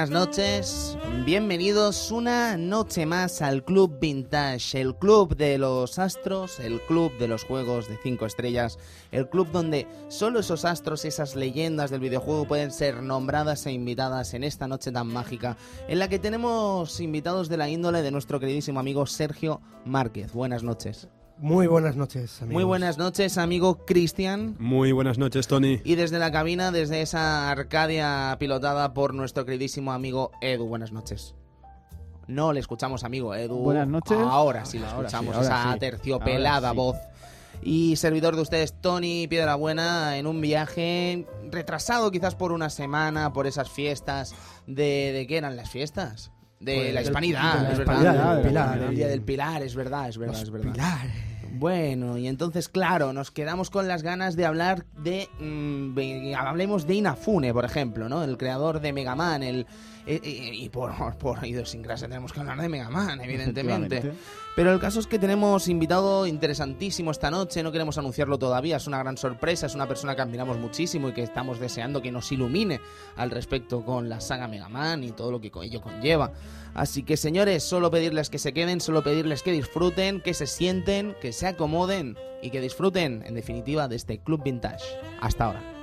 buenas noches. Bienvenidos una noche más al Club Vintage, el club de los astros, el club de los juegos de 5 estrellas, el club donde solo esos astros, esas leyendas del videojuego pueden ser nombradas e invitadas en esta noche tan mágica, en la que tenemos invitados de la índole de nuestro queridísimo amigo Sergio Márquez. Buenas noches. Muy buenas noches, amigos. Muy buenas noches, amigo Cristian. Muy buenas noches, Tony. Y desde la cabina, desde esa Arcadia pilotada por nuestro queridísimo amigo Edu. Buenas noches. No le escuchamos, amigo Edu. Buenas noches. Ahora sí le escuchamos, sí, esa sí. terciopelada sí. voz. Y servidor de ustedes, Tony Piedrabuena, en un viaje retrasado quizás por una semana, por esas fiestas. ¿De, de qué eran las fiestas? De Pues la hispanidad, de la es hispanidad, verdad. del Pilar, El día del Pilar, es verdad, es verdad, Los es verdad. pilares. Bueno, y entonces, claro, nos quedamos con las ganas de hablar de. mm, de- hablemos de Inafune, por ejemplo, ¿no? El creador de Mega Man, el. Eh, eh, y por, por idiosincrasia tenemos que hablar de Mega Man, evidentemente. Pero el caso es que tenemos invitado interesantísimo esta noche, no queremos anunciarlo todavía, es una gran sorpresa, es una persona que admiramos muchísimo y que estamos deseando que nos ilumine al respecto con la saga Mega Man y todo lo que ello conlleva. Así que señores, solo pedirles que se queden, solo pedirles que disfruten, que se sienten, que se acomoden y que disfruten, en definitiva, de este Club Vintage. Hasta ahora.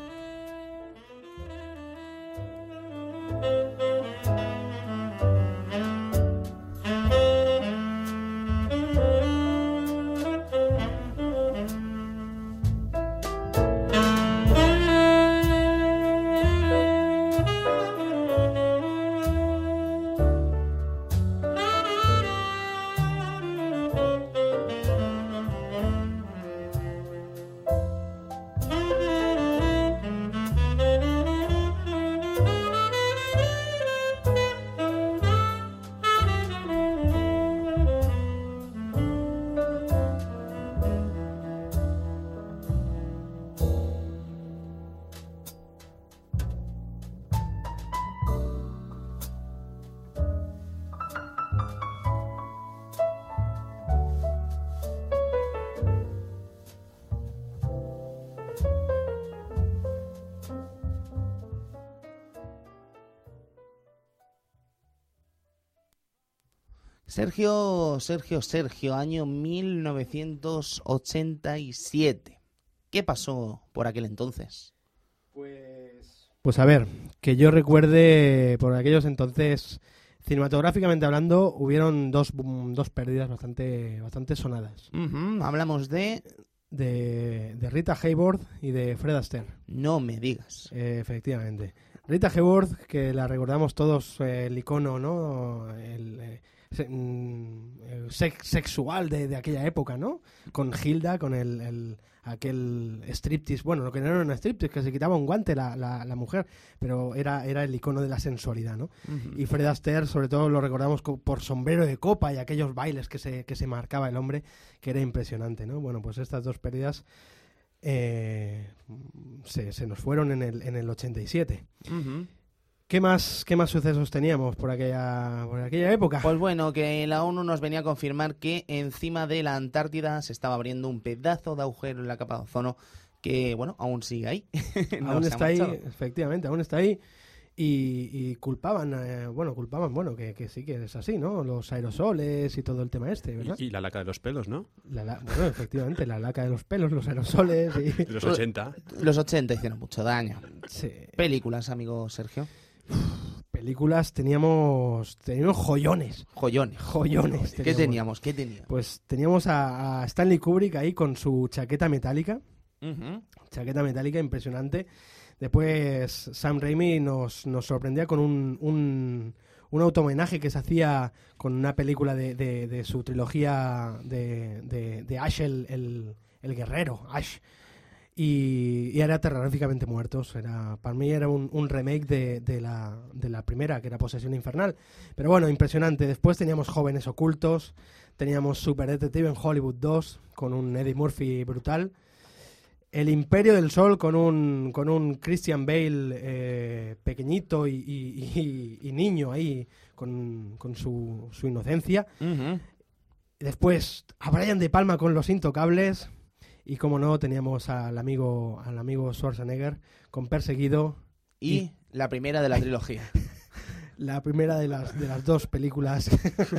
Sergio, Sergio, Sergio, año 1987. ¿Qué pasó por aquel entonces? Pues a ver, que yo recuerde, por aquellos entonces, cinematográficamente hablando, hubieron dos, dos pérdidas bastante, bastante sonadas. Hablamos de... De, de Rita Hayworth y de Fred Astaire. No me digas. Eh, efectivamente. Rita Hayworth, que la recordamos todos, eh, el icono, ¿no? El, eh, sex- sexual de, de aquella época, ¿no? Con Hilda, con el, el- aquel striptease, bueno, lo que no era un striptease, que se quitaba un guante la, la, la mujer, pero era, era el icono de la sensualidad, ¿no? Y Fred Astaire, sobre todo, lo recordamos co- por sombrero de copa y aquellos bailes que se, que se marcaba el hombre, que era impresionante, ¿no? Bueno, pues estas dos pérdidas eh, se, se nos fueron en el, en el 87. Ujú. ¿Qué más, ¿Qué más sucesos teníamos por aquella, por aquella época? Pues bueno, que la ONU nos venía a confirmar que encima de la Antártida se estaba abriendo un pedazo de agujero en la capa de ozono que, bueno, aún sigue ahí. No aún está ahí, efectivamente, aún está ahí. Y, y culpaban, eh, bueno, culpaban, bueno, que, que sí que es así, ¿no? Los aerosoles y todo el tema este, ¿verdad? Y, y la laca de los pelos, ¿no? La la- bueno, efectivamente, la laca de los pelos, los aerosoles y... Los 80. Los 80 hicieron mucho daño. Sí. Películas, amigo Sergio. Películas teníamos, teníamos joyones, Joyones. joyones. ¿Qué teníamos? ¿Qué teníamos? Pues teníamos a, a Stanley Kubrick ahí con su chaqueta metálica, chaqueta metálica impresionante. Después Sam Raimi nos, nos sorprendía con un, un, un autohomenaje que se hacía con una película de, de- de su trilogía de, de- de Ash el, el- el guerrero, Ash. Y, y era terroríficamente muertos. Era, para mí era un, un remake de, de la, de la primera, que era Posesión Infernal. Pero bueno, impresionante. Después teníamos Jóvenes Ocultos, teníamos Super Detective en Hollywood 2, con un Eddie Murphy brutal. El Imperio del Sol con un, con un Christian Bale eh, pequeñito y, y- y- niño ahí, con, con su, su inocencia. Ujú. Después a Brian De Palma con Los Intocables. Y como no, teníamos al amigo, al amigo Schwarzenegger con Perseguido. Y la primera de la trilogía. La primera de las, de las dos películas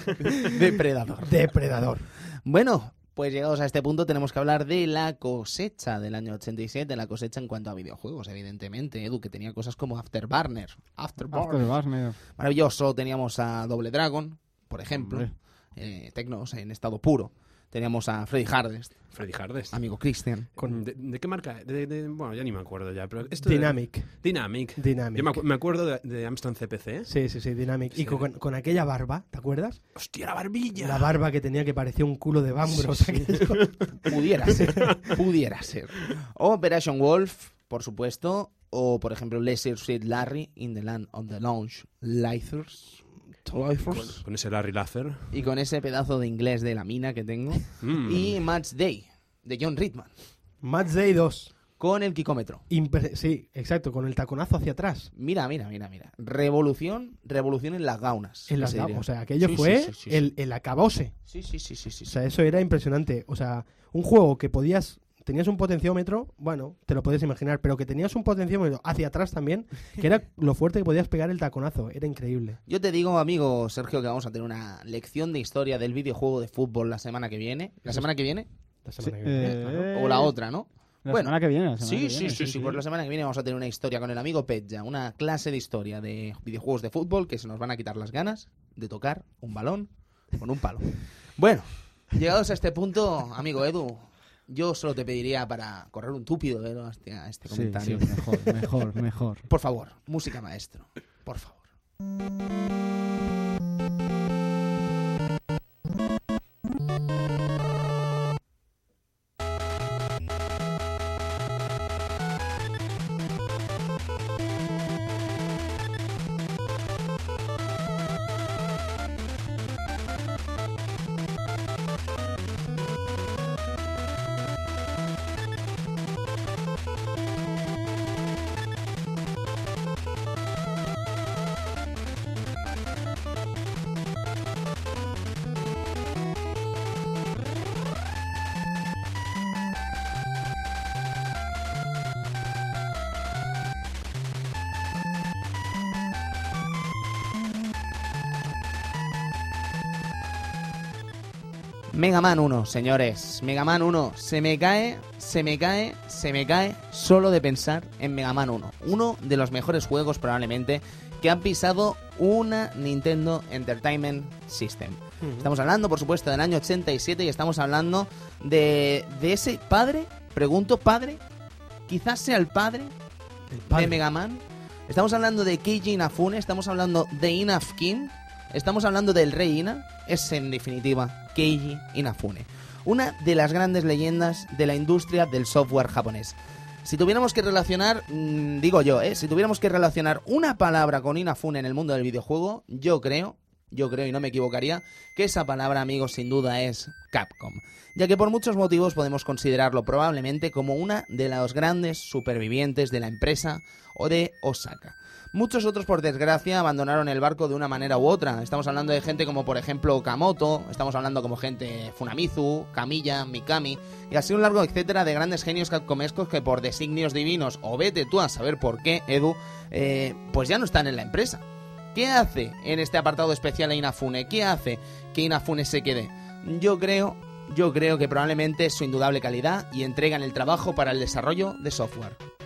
Depredador. Depredador. Bueno, pues llegados a este punto tenemos que hablar de la cosecha del año 87, la cosecha en cuanto a videojuegos, evidentemente. Edu, que tenía cosas como Afterburner. Afterburner. Afterburner. Maravilloso. Teníamos a Double Dragon, por ejemplo. Eh, Tecnos en estado puro. Teníamos a Freddy Hardest, Freddy Hardest. amigo Christian. Con ¿De, de qué marca? De- de- bueno, ya ni me acuerdo ya. Pero esto de- Dynamic. Dynamic. Dynamic. Yo me, acu- me acuerdo de, de Amstrad CPC. Sí, sí, sí, Dynamic. Sí. Y con, con aquella barba, ¿te acuerdas? ¡Hostia, la barbilla! La barba que tenía que parecía un culo de Bambros. Sí, Pudiera ser. pudiera ser. O Operation Wolf, por supuesto. O, por ejemplo, Leisure Suit Larry in the Land of the Launch Con, con ese Larry Lazar. Y con ese pedazo de inglés de la mina que tengo. Mm. Y Match Day, de John Ritman. Match Day 2. Con el quicómetro. Sí, exacto, con el taconazo hacia atrás. Mira, mira, mira, mira. Revolución, revolución en las gaunas. En las se ga- diría. o sea, aquello Sí, fue sí, sí, sí, sí. El, el acabose. Sí, sí, sí, sí, sí. O sea, eso era impresionante. O sea, un juego que podías. Tenías un potenciómetro, bueno, te lo puedes imaginar, pero que tenías un potenciómetro hacia atrás también, que era lo fuerte que podías pegar el taconazo. Era increíble. Yo te digo, amigo Sergio, que vamos a tener una lección de historia del videojuego de fútbol la semana que viene. ¿La semana que viene? La semana Sí, que viene, eh, claro. O la otra, ¿no? La Bueno, semana que viene. la semana Sí, que sí, viene, sí, sí, Pues la semana que viene vamos a tener una historia con el amigo Petja, una clase de historia de videojuegos de fútbol que se nos van a quitar las ganas de tocar un balón con un palo. Bueno, llegados a este punto, amigo Edu, yo solo te pediría para correr un túpido hacia este Sí, comentario. sí, mejor, mejor, mejor. Por favor, música maestro, por favor. Mega Man 1, señores. Mega Man 1. Se me cae, se me cae, se me cae solo de pensar en Mega Man 1. Uno de los mejores juegos probablemente que han pisado una Nintendo Entertainment System. Estamos hablando, por supuesto, del año 87 y estamos hablando de, de ese padre, pregunto, padre, quizás sea el padre El padre. de Mega Man. Estamos hablando de Keiji Inafune, estamos hablando de Inaf King, estamos hablando del Rey Ina, es en definitiva Keiji Inafune. Una de las grandes leyendas de la industria del software japonés. Si tuviéramos que relacionar, mm, digo yo, ¿eh? si tuviéramos que relacionar una palabra con Inafune en el mundo del videojuego, yo creo, yo creo y no me equivocaría, que esa palabra, amigos, sin duda es Capcom. Ya que por muchos motivos podemos considerarlo probablemente como una de los grandes supervivientes de la empresa o de Osaka. Muchos otros, por desgracia, abandonaron el barco de una manera u otra. Estamos hablando de gente como, por ejemplo, Okamoto, estamos hablando como gente Funamizu, Kamiya, Mikami, y así un largo etcétera de grandes genios capcomescos que por designios divinos, o vete tú a saber por qué, Edu, eh, pues ya no están en la empresa. ¿Qué hace en este apartado especial a Inafune? ¿Qué hace que Inafune se quede? Yo creo, yo creo que probablemente es su indudable calidad y entrega en el trabajo para el desarrollo de software.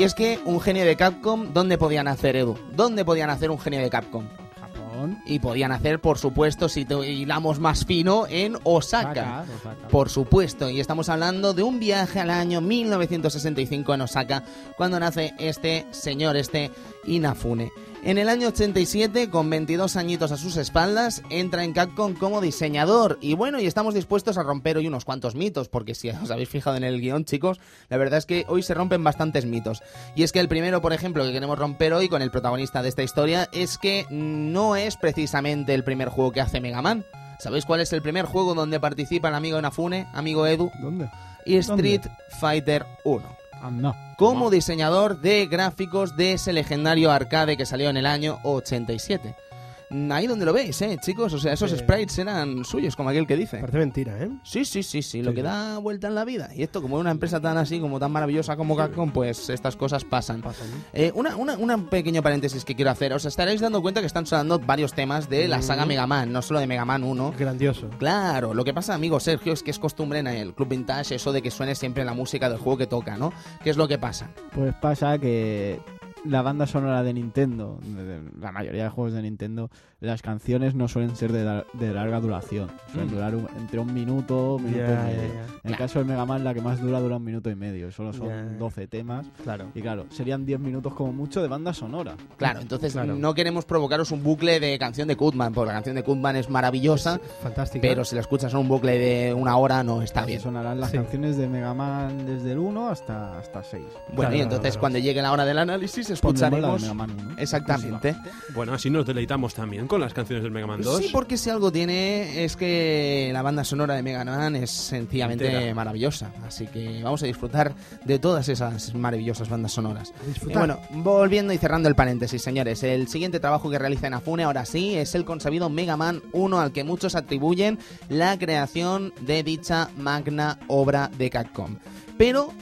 Y es que un genio de Capcom, ¿dónde podían hacer, Edu? ¿Dónde podían hacer un genio de Capcom? Japón. Y podían hacer, por supuesto, si te hilamos más fino, en Osaka. Osaka, Osaka. Por supuesto, y estamos hablando de un viaje al año 1965 en Osaka, cuando nace este señor, este Inafune. En el año 87, con 22 añitos a sus espaldas, entra en Capcom como diseñador. Y bueno, y estamos dispuestos a romper hoy unos cuantos mitos, porque si os habéis fijado en el guion, chicos, la verdad es que hoy se rompen bastantes mitos. Y es que el primero, por ejemplo, que queremos romper hoy con el protagonista de esta historia, es que no es precisamente el primer juego que hace Mega Man. ¿Sabéis cuál es el primer juego donde participa el amigo Inafune, amigo Edu? ¿Dónde? Y Street Fighter 1 Anda. como diseñador de gráficos de ese legendario arcade que salió en el año 87. Ahí donde lo veis, eh, chicos, o sea, esos Sí. sprites eran suyos, como aquel que dice. Parece mentira, ¿eh? Sí, sí, sí, sí, lo Sí, que da vuelta en la vida. Y esto, como es una empresa tan así, como tan maravillosa como Capcom, pues estas cosas pasan. Eh, una, una, un pequeño paréntesis que quiero hacer. Os estaréis dando cuenta que están sonando varios temas de la saga. Mega Man, no solo de Mega Man 1. Grandioso. Claro, lo que pasa, amigo Sergio, es que es costumbre en el Club Vintage eso de que suene siempre la música del juego que toca, ¿no? ¿Qué es lo que pasa? Pues pasa que la banda sonora de Nintendo, de- la mayoría de juegos de Nintendo, las canciones no suelen ser de, de larga duración. Suelen Mm. durar un- entre un minuto, minuto Ya, y medio. ya. En el caso del Mega Man, la que más dura dura un minuto y medio. Solo son Ya. 12 temas. Claro. Y claro, serían 10 minutos como mucho de banda sonora. Claro, entonces Claro. no queremos provocaros un bucle de canción de Kutman, porque la canción de Kutman es maravillosa, Fantástico. pero si la escuchas en un bucle de una hora no está Así bien. sonarán las Sí. canciones de Mega Man desde el 1 hasta, hasta 6. Bueno, y Claro, entonces claro. cuando llegue la hora del análisis Pondremos la de escucharemos... Mega Man 1. Exactamente. Bueno, así nos deleitamos también con las canciones del Mega Man 2. Sí, porque si algo tiene es que la banda sonora de Mega Man es sencillamente Entera. maravillosa. Así que vamos a disfrutar de todas esas maravillosas bandas sonoras. Y bueno, volviendo y cerrando el paréntesis, señores, el siguiente trabajo que realiza Inafune ahora sí es el consabido Mega Man 1 al que muchos atribuyen la creación de dicha magna obra de Capcom. Pero,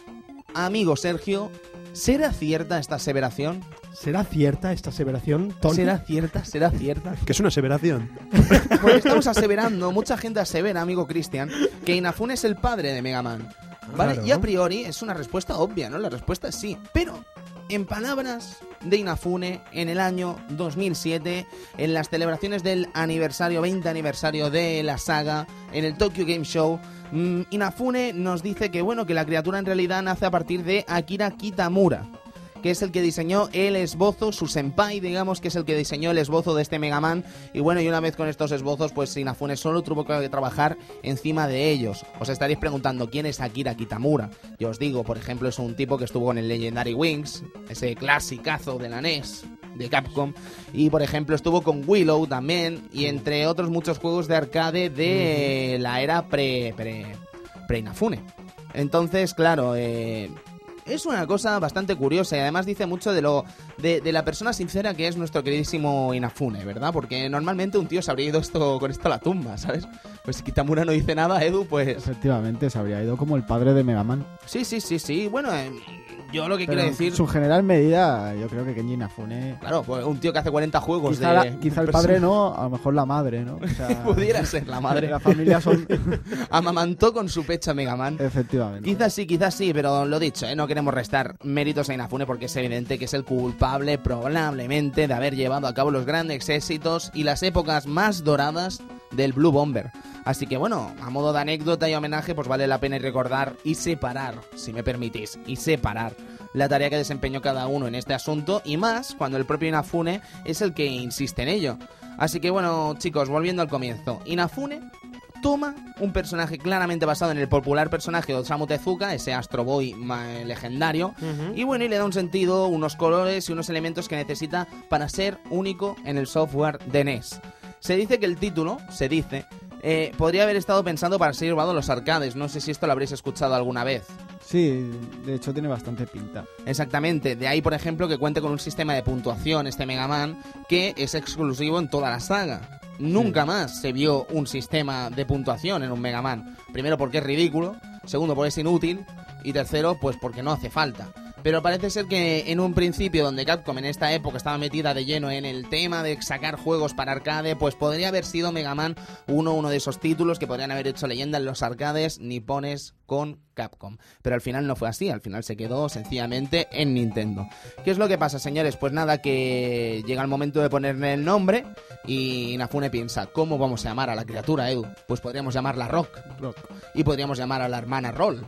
amigo Sergio, ¿será cierta esta aseveración? ¿Será cierta esta aseveración, Tony? ¿Será cierta? ¿Será cierta? Que es una aseveración. Porque estamos aseverando, mucha gente asevera, amigo Cristian, que Inafune es el padre de Mega Man. ¿Vale? Claro. Y a priori es una respuesta obvia, ¿no? La respuesta es sí. Pero, en palabras de Inafune, en el año 2007, en las celebraciones del aniversario, 20 aniversario de la saga, en el Tokyo Game Show, mm, Inafune nos dice que, bueno, que la criatura en realidad nace a partir de Akira Kitamura que es el que diseñó el esbozo, su senpai, digamos, que es el que diseñó el esbozo de este Mega Man. Y bueno, y una vez con estos esbozos, pues Inafune solo tuvo que trabajar encima de ellos. Os estaréis preguntando quién es Akira Kitamura. Yo os digo, por ejemplo, es un tipo que estuvo con el Legendary Wings, ese clasicazo de la NES de Capcom y por ejemplo estuvo con Willow también y entre otros muchos juegos de arcade de la era pre pre pre Inafune. Entonces, claro, eh, es una cosa bastante curiosa y además dice mucho de lo de, de la persona sincera que es nuestro queridísimo Inafune, ¿verdad? Porque normalmente un tío se habría ido esto con esto a la tumba, ¿sabes? Pues si Kitamura no dice nada, Edu, pues Efectivamente, se habría ido como el padre de Mega Man. sí, sí, sí, sí. Bueno, eh, yo lo que Pero quiero en decir, su general medida, yo creo que Kenji Inafune... claro, pues un tío que hace 40 juegos Quizá, de la- quizá el padre no, a lo mejor la madre, ¿no? O sea, pudiera ser la madre. La familia son... Amamantó con su pecho a Mega Man. Efectivamente. Quizás sí, quizás sí, pero lo dicho, ¿eh? no queremos restar méritos a Inafune porque es evidente que es el culpable probablemente de haber llevado a cabo los grandes éxitos y las épocas más doradas del Blue Bomber. Así que bueno, a modo de anécdota y homenaje, pues vale la pena recordar y separar, si me permitís, y separar la tarea que desempeñó cada uno en este asunto y más cuando el propio Inafune es el que insiste en ello. Así que bueno, chicos, volviendo al comienzo, Inafune toma un personaje claramente basado en el popular personaje de Osamu Tezuka, ese Astro Boy legendario, y bueno, y le da un sentido, unos colores y unos elementos que necesita para ser único en el software de NES. Se dice que el título, se dice, eh, podría haber estado pensando para ser llevado a los arcades. No sé si esto lo habréis escuchado alguna vez. Sí, de hecho tiene bastante pinta. Exactamente, de ahí por ejemplo que cuente con un sistema de puntuación este Mega Man que es exclusivo en toda la saga. Nunca más se vio un sistema de puntuación en un Mega Man. Primero porque es ridículo, segundo porque es inútil y tercero pues porque no hace falta. Pero parece ser que en un principio donde Capcom en esta época estaba metida de lleno en el tema de sacar juegos para arcade, pues podría haber sido Mega Man uno, uno de esos títulos que podrían haber hecho leyenda en los arcades nipones con Capcom. Pero al final no fue así, al final se quedó sencillamente en Nintendo. ¿Qué es lo que pasa, señores? Pues nada, que llega el momento de ponerle el nombre y Inafune piensa, ¿cómo vamos a llamar a la criatura, Edu? Pues podríamos llamarla Rock. Rock. Y podríamos llamar a la hermana Roll.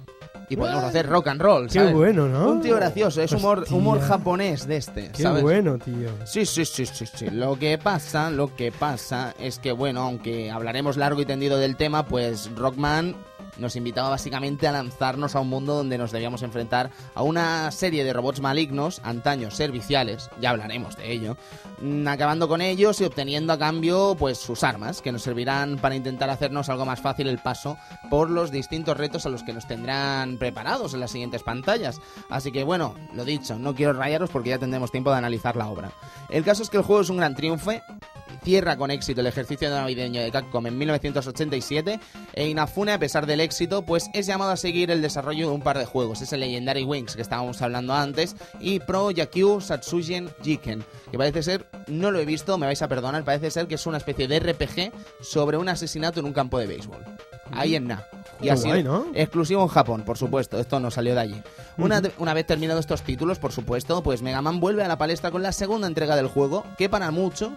Y podemos hacer rock and roll, Qué ¿sabes? bueno, ¿no? Un tío gracioso, es humor, Hostia. humor japonés de este, Qué ¿sabes? bueno, tío. Sí, sí, sí, sí, sí. Lo que pasa, lo que pasa es que, bueno, aunque hablaremos largo y tendido del tema, pues Rockman nos invitaba básicamente a lanzarnos a un mundo donde nos debíamos enfrentar a una serie de robots malignos, antaños serviciales, ya hablaremos de ello, mm, acabando con ellos y obteniendo a cambio pues sus armas, que nos servirán para intentar hacernos algo más fácil el paso por los distintos retos a los que nos tendrán preparados en las siguientes pantallas. Así que bueno, lo dicho, no quiero rayaros porque ya tendremos tiempo de analizar la obra. El caso es que el juego es un gran triunfo, cierra con éxito el ejercicio navideño de Capcom en 1987 e Inafune, a pesar del éxito, pues es llamado a seguir el desarrollo de un par de juegos. Es el Legendary Wings que estábamos hablando antes y Pro Yakyu Satsujin Jiken, que parece ser, no lo he visto, me vais a perdonar, parece ser que es una especie de RPG sobre un asesinato en un campo de béisbol. Ahí en Na. Y así, ¿no? exclusivo en Japón, por supuesto, esto no salió de allí. Una, una vez terminados estos títulos, por supuesto, pues Mega Man vuelve a la palestra con la segunda entrega del juego, que para muchos,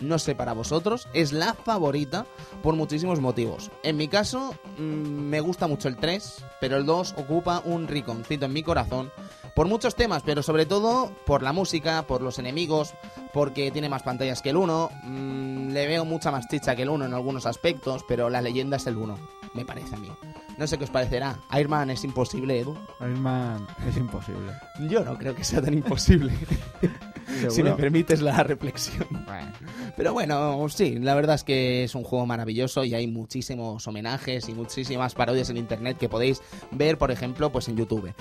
no sé para vosotros, es la favorita por muchísimos motivos. En mi caso, mm, me gusta mucho el 3, pero el 2 ocupa un rinconcito en mi corazón por muchos temas, pero sobre todo por la música, por los enemigos, porque tiene más pantallas que el 1, mm, le veo mucha más chicha que el 1 en algunos aspectos, pero la leyenda es el 1, me parece a mí. No sé qué os parecerá. Iron Man es imposible, Edu. Iron Man es imposible. Yo no creo que sea tan imposible, si me permites la reflexión. Bueno, Pero bueno, sí, la verdad es que es un juego maravilloso y hay muchísimos homenajes y muchísimas parodias en internet que podéis ver, por ejemplo, pues en YouTube.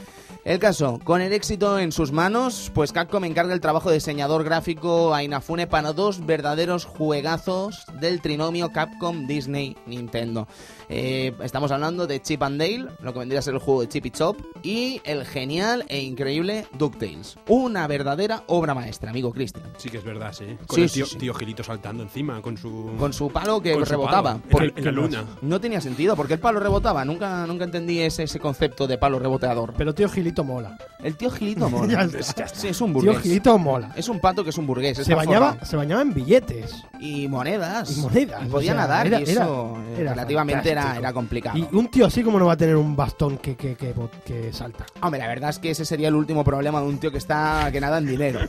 El caso, con el éxito en sus manos, pues Capcom encarga el trabajo de diseñador gráfico a Inafune para dos verdaderos juegazos del trinomio Capcom Disney Nintendo. Eh, estamos hablando de Chip and Dale, lo que vendría a ser el juego de Chip y Chop, y el genial e increíble DuckTales. Una verdadera obra maestra, amigo Cristian. Sí que es verdad, sí. Con Sí, el tío, sí. tío Gilito saltando encima con su... Con su palo que su rebotaba. palo, Por- la- en la luna. No tenía sentido, porque el palo rebotaba. Nunca, nunca entendí ese, ese concepto de palo reboteador. Pero tío Gilito mola. El tío Gilito mola. Ya está. Sí, es un Tío burgués. Gilito mola. Es un pato que es un burgués. Se bañaba, se bañaba en billetes. Y monedas. Y monedas, Y podía o sea, nadar era- y eso era- eh, era relativamente era, complicado. Y un tío así como no va a tener un bastón que, que, que, que salta. Hombre, la verdad es que ese sería el último problema de un tío que está que nada en dinero.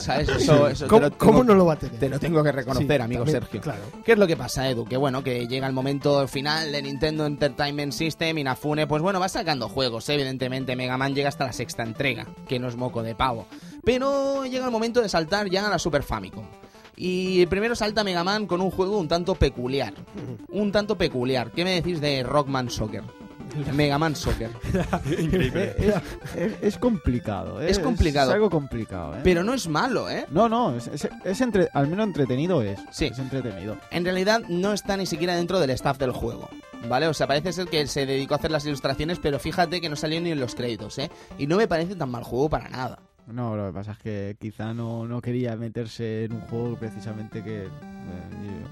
¿Sabes? Eso, eso ¿Cómo, tengo- cómo no lo va a tener? Te lo tengo que reconocer, Sí, amigo también, Sergio. Claro. ¿Qué es lo que pasa, Edu? Que bueno, que llega el momento final de Nintendo Entertainment System y Inafune, pues bueno, va sacando juegos. Evidentemente, Mega Man llega hasta la sexta entrega, que no es moco de pavo. Pero llega el momento de saltar ya a la Super Famicom. Y primero salta Mega Man con un juego un tanto peculiar. Un tanto peculiar. ¿Qué me decís de Rockman Soccer? Mega Man Soccer. Increíble. es, es- es complicado, ¿eh? Es complicado. Es algo complicado, ¿eh? Pero no es malo, ¿eh? No, no, es, es- es entre- al menos entretenido es. Sí. Es entretenido. en realidad no está ni siquiera dentro del staff del juego. ¿Vale? O sea, parece ser que se dedicó a hacer las ilustraciones, pero fíjate que no salió ni en los créditos, ¿eh? Y no me parece tan mal juego para nada. No, lo que pasa es que quizá no, no quería meterse en un juego precisamente que... eh,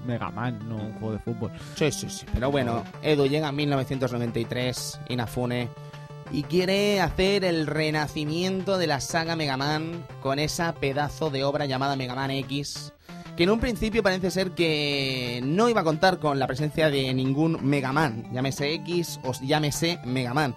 Mega Man, no un juego de fútbol. Sí, sí, sí. Pero bueno, Edu llega en 1993, Inafune, y quiere hacer el renacimiento de la saga Mega Man con esa pedazo de obra llamada Mega Man X, que en un principio parece ser que no iba a contar con la presencia de ningún Mega Man, llámese X o llámese Mega Man.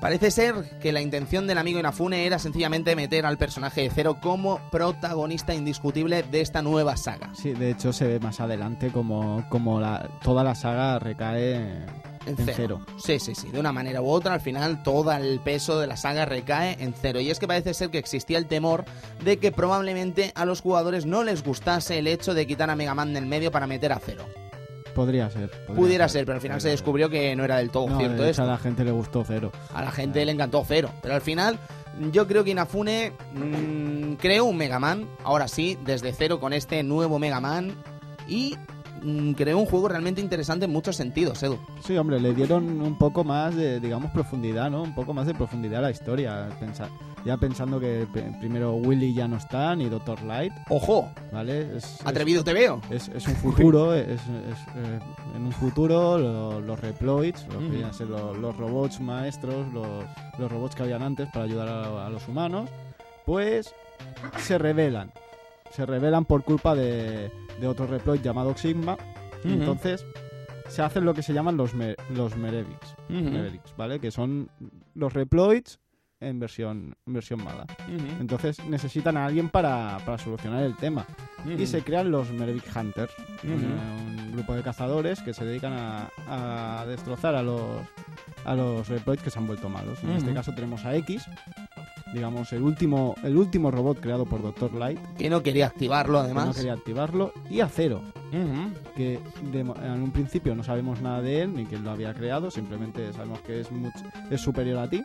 Parece ser que la intención del amigo Inafune era sencillamente meter al personaje de Zero como protagonista indiscutible de esta nueva saga. Sí, de hecho se ve más adelante como, como la, toda la saga recae En en cero. cero. Sí, sí, sí. De una manera u otra, al final todo el peso de la saga recae en cero. Y es que parece ser que existía el temor de que probablemente a los jugadores no les gustase el hecho de quitar a Mega Man del medio para meter a cero. Podría ser. podría Pudiera ser, pero al final se descubrió que no era del todo No, cierto de hecho, esto. a la gente le gustó cero. A la gente le encantó cero. Pero al final, yo creo que Inafune mm, creó un Mega Man, ahora sí, desde cero con este nuevo Mega Man. Y mm, creó un juego realmente interesante en muchos sentidos, Edu. Sí, hombre, le dieron un poco más de, digamos, profundidad, ¿no? Un poco más de profundidad a la historia. Pensa- ya pensando que primero Willy ya no está, ni Doctor Light, ¡Ojo! ¿vale? Es, es- Atrevido te veo. Es, es un futuro, es, es, eh, en un futuro lo- los Reploids, lo que ser los robots maestros, los, los robots que habían antes para ayudar a, a los humanos, pues se rebelan. Se rebelan por culpa de, de otro Reploid llamado Sigma. entonces se hacen lo que se llaman los, me- los Merevics, Ujú. Merevics, ¿vale? Que son los Reploids en versión, en versión mala. Entonces necesitan a alguien para, para solucionar el tema. Y se crean los Mervic Hunters, un grupo de cazadores que se dedican a, a destrozar a los, a los Reploids que se han vuelto malos. En este caso tenemos a X, digamos el último, el último robot creado por Dr. Light, Que no quería activarlo, que además. no quería activarlo, y a Ujú. que de en un principio no sabemos nada de él ni quién lo había creado, simplemente sabemos que es, much- es superior a ti,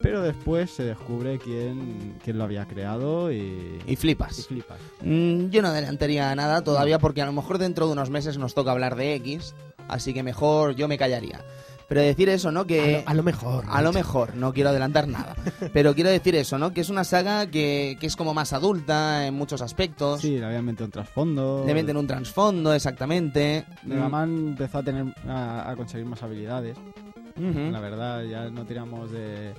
pero después se descubre quién, quién lo había creado y, Y y flipas. flipas. Mm, yo no adelantaría nada todavía porque a lo mejor dentro de unos meses nos toca hablar de X, así que mejor yo me callaría. Pero decir eso, ¿no? Que... a, lo, a lo mejor. A lo mejor, no quiero adelantar nada. Pero quiero decir eso, ¿no? Que es una saga que, que es como más adulta en muchos aspectos. Sí, le habían metido un trasfondo. Le meten un trasfondo, exactamente. Mega Man empezó a tener a, a conseguir más habilidades. La verdad, ya no tiramos de,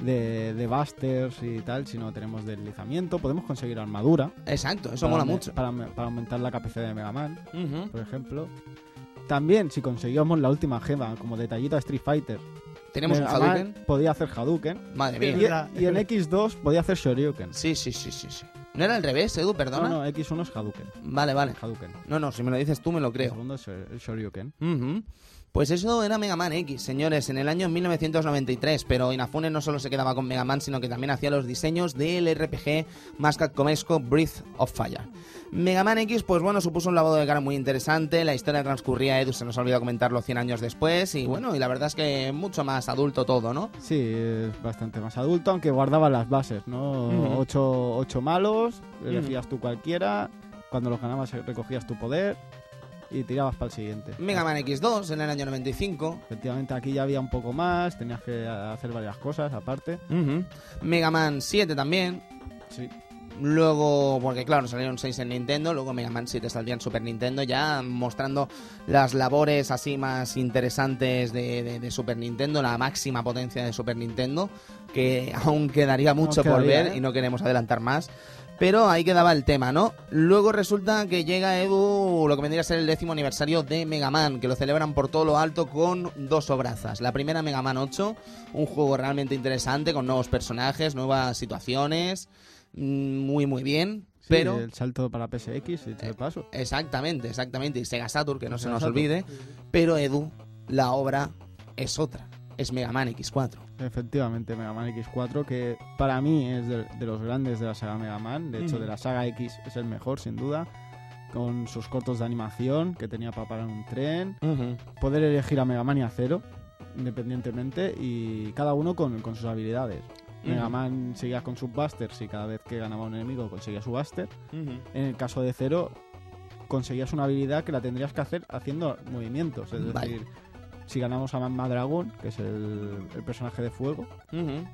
de, de busters y tal, sino tenemos deslizamiento. Podemos conseguir armadura. Exacto, eso para mola mucho. Para, para aumentar la capacidad de Mega Man, por ejemplo. También, si conseguíamos la última gema, como detallito a Street Fighter, Tenemos un Mega Man Hadouken. podía hacer Hadouken. Madre Y, mía. y en X2 podía hacer Shoryuken. Sí, sí, sí, sí, sí. ¿No era al revés, Edu? Perdona. No, no, X1 es Hadouken. Vale, vale. Hadouken. No, no, si me lo dices tú me lo El creo. segundo es el Shoryuken. Ujú. Pues eso era Mega Man X, señores, en el año 1993, pero Inafune no solo se quedaba con Mega Man, sino que también hacía los diseños del RPG más capcomesco Breath of Fire. Mega Man X, pues bueno, supuso un lavado de cara muy interesante, la historia transcurría, Edu, se nos olvidó comentarlo 100 años después, y bueno, y la verdad es que mucho más adulto todo, ¿no? Sí, es bastante más adulto, aunque guardaba las bases, ¿no? Ocho, ocho malos, elegías tú cualquiera, cuando los ganabas eh, recogías tu poder y tirabas para el siguiente. Mega Man X2 en el año 95. Efectivamente, aquí ya había un poco más, tenías que hacer varias cosas aparte. Ujú. Mega Man 7 también. Sí. Luego, porque claro, salieron 6 en Nintendo, luego Mega Man 7 saldría en Super Nintendo, ya mostrando las labores así más interesantes de, de- de Super Nintendo, la máxima potencia de Super Nintendo, que aún quedaría mucho por quedaría, ver ¿eh? y no queremos adelantar más. Pero ahí quedaba el tema, ¿no? Luego resulta que llega Edu, lo que vendría a ser el décimo aniversario de Mega Man, que lo celebran por todo lo alto con dos obrazas. La primera Mega Man 8, un juego realmente interesante, con nuevos personajes, nuevas situaciones, mm, muy muy bien, Sí, pero... el salto para PSX, y de paso. Exactamente, exactamente, y Sega Saturn, que no se nos Saturn. olvide, pero Edu, la obra es otra, es Mega Man X4. Efectivamente, Mega Man X4, que para mí es de, de los grandes de la saga Mega Man. De hecho, de la saga X es el mejor, sin duda. Con sus cortos de animación que tenía para parar un tren. Poder elegir a Mega Man y a Zero, independientemente, y cada uno con, con sus habilidades. Mega. Man seguía con sus busters y cada vez que ganaba un enemigo conseguía su buster. En el caso de Zero, conseguías una habilidad que la tendrías que hacer haciendo movimientos. Es Vale. decir, si ganamos a Magma Dragon, que es el, el personaje de fuego,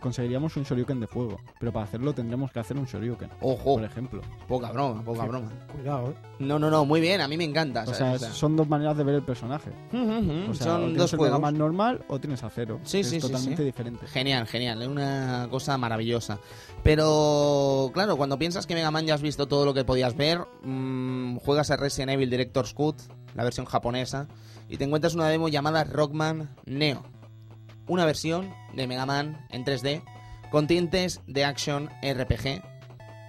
conseguiríamos un Shoryuken de fuego. Pero para hacerlo tendremos que hacer un Shoryuken, Ojo, por ejemplo. poca broma, poca Sí. broma. Cuidado, ¿eh? No, no, no, muy bien, a mí me encanta. O sea. O son dos maneras de ver el personaje. ujú, ujú, O sea, o son tienes dos el juegos. Man normal o tienes a cero. Sí, sí, es sí, totalmente sí. diferente. Genial, genial, es una cosa maravillosa. Pero, claro, cuando piensas que Mega Man ya has visto todo lo que podías ver, mm, juegas a Resident Evil Director's Cut, la versión japonesa, y te encuentras una demo llamada Rockman Neo. Una versión de Mega Man en 3D, con tintes de action RPG,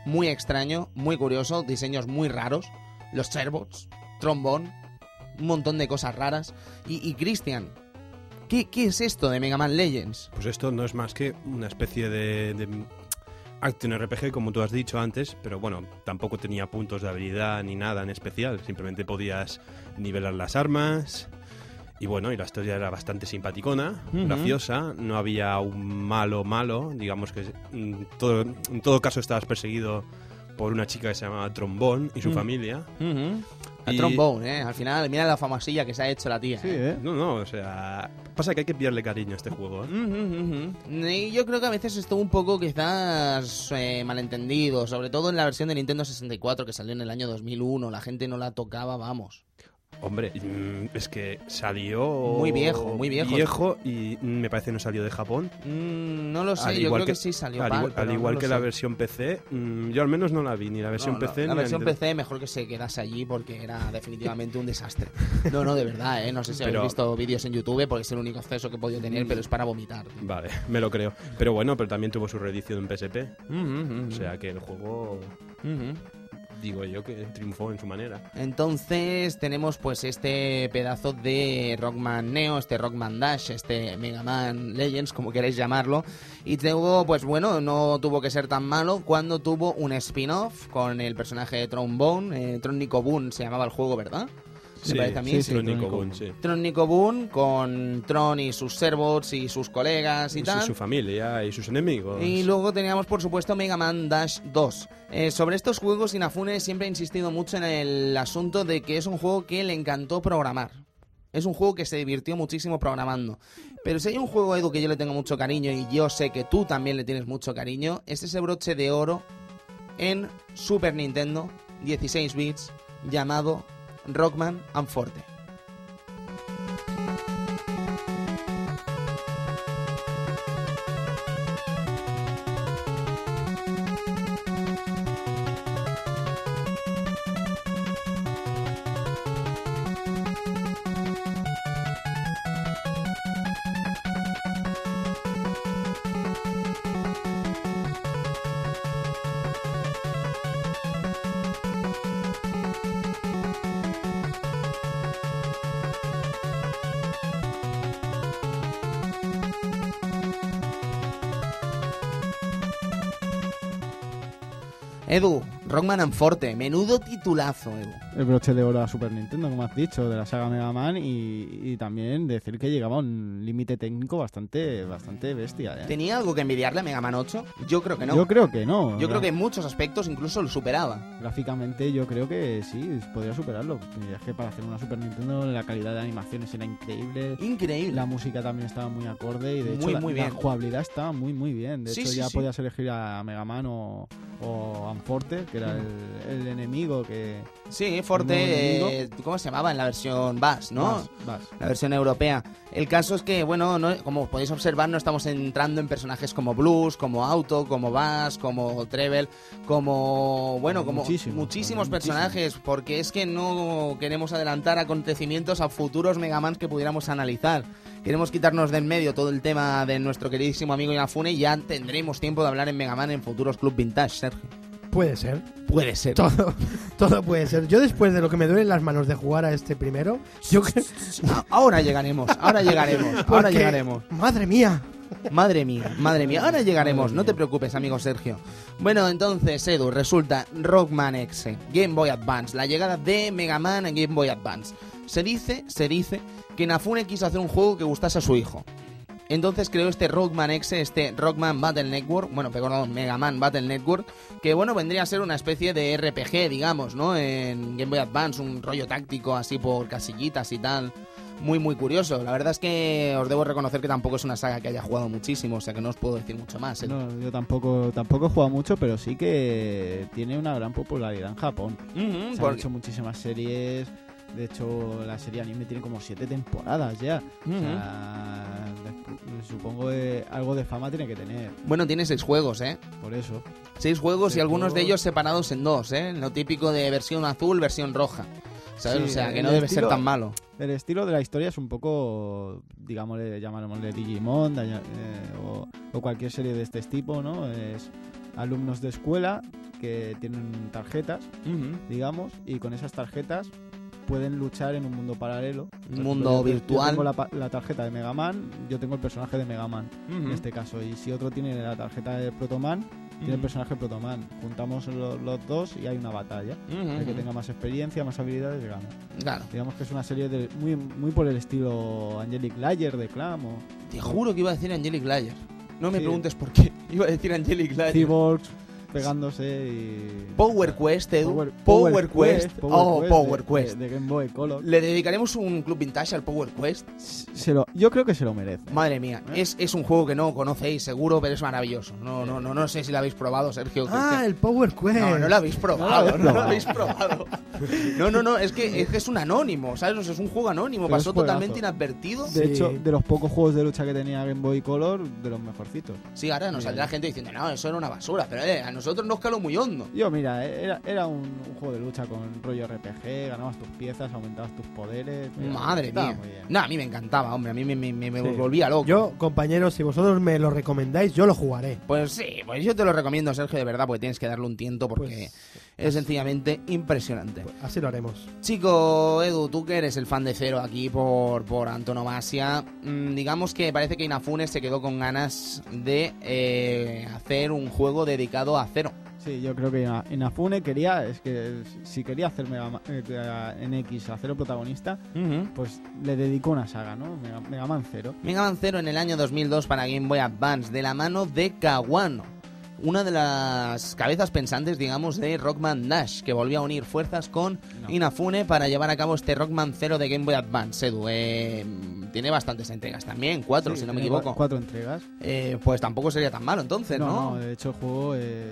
muy extraño, muy curioso, diseños muy raros, los Cherbots, trombón, un montón de cosas raras. Y, y Christian, ¿qué, ¿qué es esto de Mega Man Legends? Pues esto no es más que una especie de action RPG, como tú has dicho antes, pero bueno, tampoco tenía puntos de habilidad ni nada en especial. Simplemente podías nivelar las armas. Y bueno, y la historia era bastante simpaticona, Ujú. graciosa, no había un malo malo, digamos que mm, todo, en todo caso estabas perseguido por una chica que se llamaba Trombón y su Mm. familia. A Y- trombone, ¿eh? Al final, mira la famosilla que se ha hecho la tía. Sí, ¿eh? ¿eh? No, no, o sea, pasa que hay que pillarle cariño a este juego, ¿eh? Ujú, ujú. Y yo creo que a veces estuvo un poco quizás eh, malentendido, sobre todo en la versión de Nintendo 64 que salió en el año 2001. La gente no la tocaba, vamos. Hombre, mm, es que salió... Muy viejo, muy viejo. Viejo y mm, me parece no salió de Japón. Mm, no lo sé, Al yo creo que, que- sí salió al igual, al igual que la sé. versión PC, mm, yo al menos no la vi, ni la versión No, no, PC la ni versión la PC mejor que se quedase allí porque era definitivamente un desastre. No, no, de verdad, ¿eh? No sé si habéis Pero- visto vídeos en YouTube porque es el único acceso que he podido tener, pero es para vomitar. Vale, me lo creo. Pero bueno, pero también tuvo su reedición en PSP. Ujú, ujú, O sea que el juego, ujú. Digo yo, que triunfó en su manera. Entonces tenemos pues este pedazo de Rockman Neo, este Rockman Dash, este Mega Man Legends, como queréis llamarlo. Y tuvo, pues bueno, no tuvo que ser tan malo cuando tuvo un spin-off con el personaje de Trombone, eh, Tron Nico Boon se llamaba el juego, ¿verdad? ¿Me parece a mí? sí, sí, Tron Nico sí. Tron Nico con Tron y sus servots y sus colegas y, Y su, tal. su familia y sus enemigos. Y luego teníamos, por supuesto, Mega Man Dash 2. Eh, sobre estos juegos, Inafune siempre ha insistido mucho en el asunto de que es un juego que le encantó programar. Es un juego que se divirtió muchísimo programando. Pero si hay un juego, Edu, que yo le tengo mucho cariño y yo sé que tú también le tienes mucho cariño, es ese broche de oro en Super Nintendo, 16 bits, llamado Rockman and Forte. Edu, Rockman and Forte, menudo titulazo. El broche de oro a Super Nintendo, como has dicho, de la saga Mega Man y, y también decir que llegaba a un límite técnico bastante bastante bestia. ¿eh? ¿Tenía algo que envidiarle a Mega Man 8? Yo creo que no. Yo creo que no. Yo creo que en muchos aspectos incluso lo superaba. Gráficamente yo creo que sí, podría superarlo. Es que para hacer una Super Nintendo la calidad de animaciones era increíble. Increíble. La música también estaba muy acorde y de hecho Muy, la, jugabilidad estaba muy muy bien. De Sí, hecho sí, ya sí. podías elegir a Mega Man o, o Anforte, que era el, el enemigo que... Sí, Forte, eh, ¿cómo se llamaba? En la versión Bass, ¿no? La versión europea. El caso es que, bueno, no- como podéis observar, no estamos entrando en personajes como Blues, como Auto, como Bass, como Treble, como, bueno, como muchísimos. personajes, porque es que no queremos adelantar acontecimientos a futuros Megamans que pudiéramos analizar. Queremos quitarnos de en medio todo el tema de nuestro queridísimo amigo Inafune y ya tendremos tiempo de hablar en Megaman en futuros Club Vintage, Sergio. Puede ser. Puede ser. Todo, todo puede ser. Yo después de lo que me duelen las manos de jugar a este primero, yo. Ahora llegaremos, ahora llegaremos, ahora porque- llegaremos. Madre mía. Madre mía, madre mía. Ahora llegaremos, no te preocupes, amigo Sergio. Bueno, entonces, Edu, resulta Rockman X, Game Boy Advance, la llegada de Mega Man en Game Boy Advance. Se dice, se dice que Nafune quiso hacer un juego que gustase a su hijo. Entonces creó este Rockman X, este Rockman Battle Network, bueno, perdón, Mega Man Battle Network, que bueno, vendría a ser una especie de RPG, digamos, ¿no? En Game Boy Advance, un rollo táctico así por casillitas y tal. Muy, muy curioso. La verdad es que os debo reconocer que tampoco es una saga que haya jugado muchísimo, o sea que no os puedo decir mucho más. ¿eh? No, yo tampoco, tampoco he jugado mucho, pero sí que tiene una gran popularidad en Japón. Se han hecho muchísimas series. De hecho, la serie anime tiene como siete temporadas ya. O sea, supongo que algo de fama tiene que tener. Bueno, tiene seis juegos, ¿eh? Por eso. Seis juegos y algunos de ellos separados en dos, ¿eh? Lo típico de versión azul, versión roja. ¿Sabes? Sí, o sea, que no debe ser tan malo. El estilo de la historia es un poco, digámosle, llamémosle Digimon eh, o, o cualquier serie de este tipo, ¿no? Es alumnos de escuela que tienen tarjetas, digamos, y con esas tarjetas pueden luchar en un mundo paralelo. Ejemplo, mundo yo virtual. Yo tengo la, la tarjeta de Mega Man, yo tengo el personaje de Mega Man, en este caso. Y si otro tiene la tarjeta de Protoman, tiene el personaje de Protoman. Juntamos lo- los dos y hay una batalla. Ujú, El que tenga más experiencia, más habilidades, gana. Claro. Digamos que es una serie de, muy, muy por el estilo Angelic Layer de Clam o Te juro que iba a decir Angelic Layer. No me Sí. preguntes por qué. Iba a decir Angelic Layer. Cyborgs pegándose y... Power Quest, Edu. Power, Power, Quest. Power oh, Quest Power de- Quest. De, de Game Boy Color. ¿Le dedicaremos un club vintage al Power Quest? Se lo, yo creo que se lo merece. Madre mía, es, es un juego que no conocéis seguro, pero es maravilloso. No, no, no, no sé si lo habéis probado, Sergio. Ah, que- el Power Quest. No, no lo habéis probado, No no lo lo habéis probado. No, no, no, es que es, que es un anónimo, ¿sabes? O sea, es un juego anónimo, Pero pasó totalmente inadvertido. De Sí. hecho, de los pocos juegos de lucha que tenía Game Boy Color, de los mejorcitos. Sí, ahora nos saldrá gente diciendo, no, eso era una basura, pero eh, a nosotros nos caló muy hondo. Yo, mira, era, era un, un juego de lucha con rollo RPG, ganabas tus piezas, aumentabas tus poderes. mira, Madre mía. No, a mí me encantaba, hombre, a mí me, me- me- me Sí. volvía loco. Yo, compañeros, si vosotros me lo recomendáis, yo lo jugaré. Pues sí, pues yo te lo recomiendo, Sergio, de verdad, porque tienes que darle un tiento porque Pues, es sencillamente impresionante. pues así lo haremos. Chico Edu, tú que eres el fan de Cero aquí por, por antonomasia, mm, digamos que parece que Inafune se quedó con ganas de eh, hacer un juego dedicado a Cero. Sí, yo creo que Ina- Inafune quería, es que si quería hacer Mega Ma- eh, en X a cero protagonista, pues le dedicó una saga, ¿no? Mega, Mega Man Zero. Mega Man Zero en el año 2002 para Game Boy Advance, de la mano de Kawano. Una de las cabezas pensantes, digamos, de Rockman Dash, que volvió a unir fuerzas con No. Inafune para llevar a cabo este Rockman Zero de Game Boy Advance. Edu, eh, tiene bastantes entregas también, cuatro, Sí, si no me equivoco. Cuatro entregas. Eh, pues tampoco sería tan malo entonces, ¿no? No, no, de hecho el juego, eh,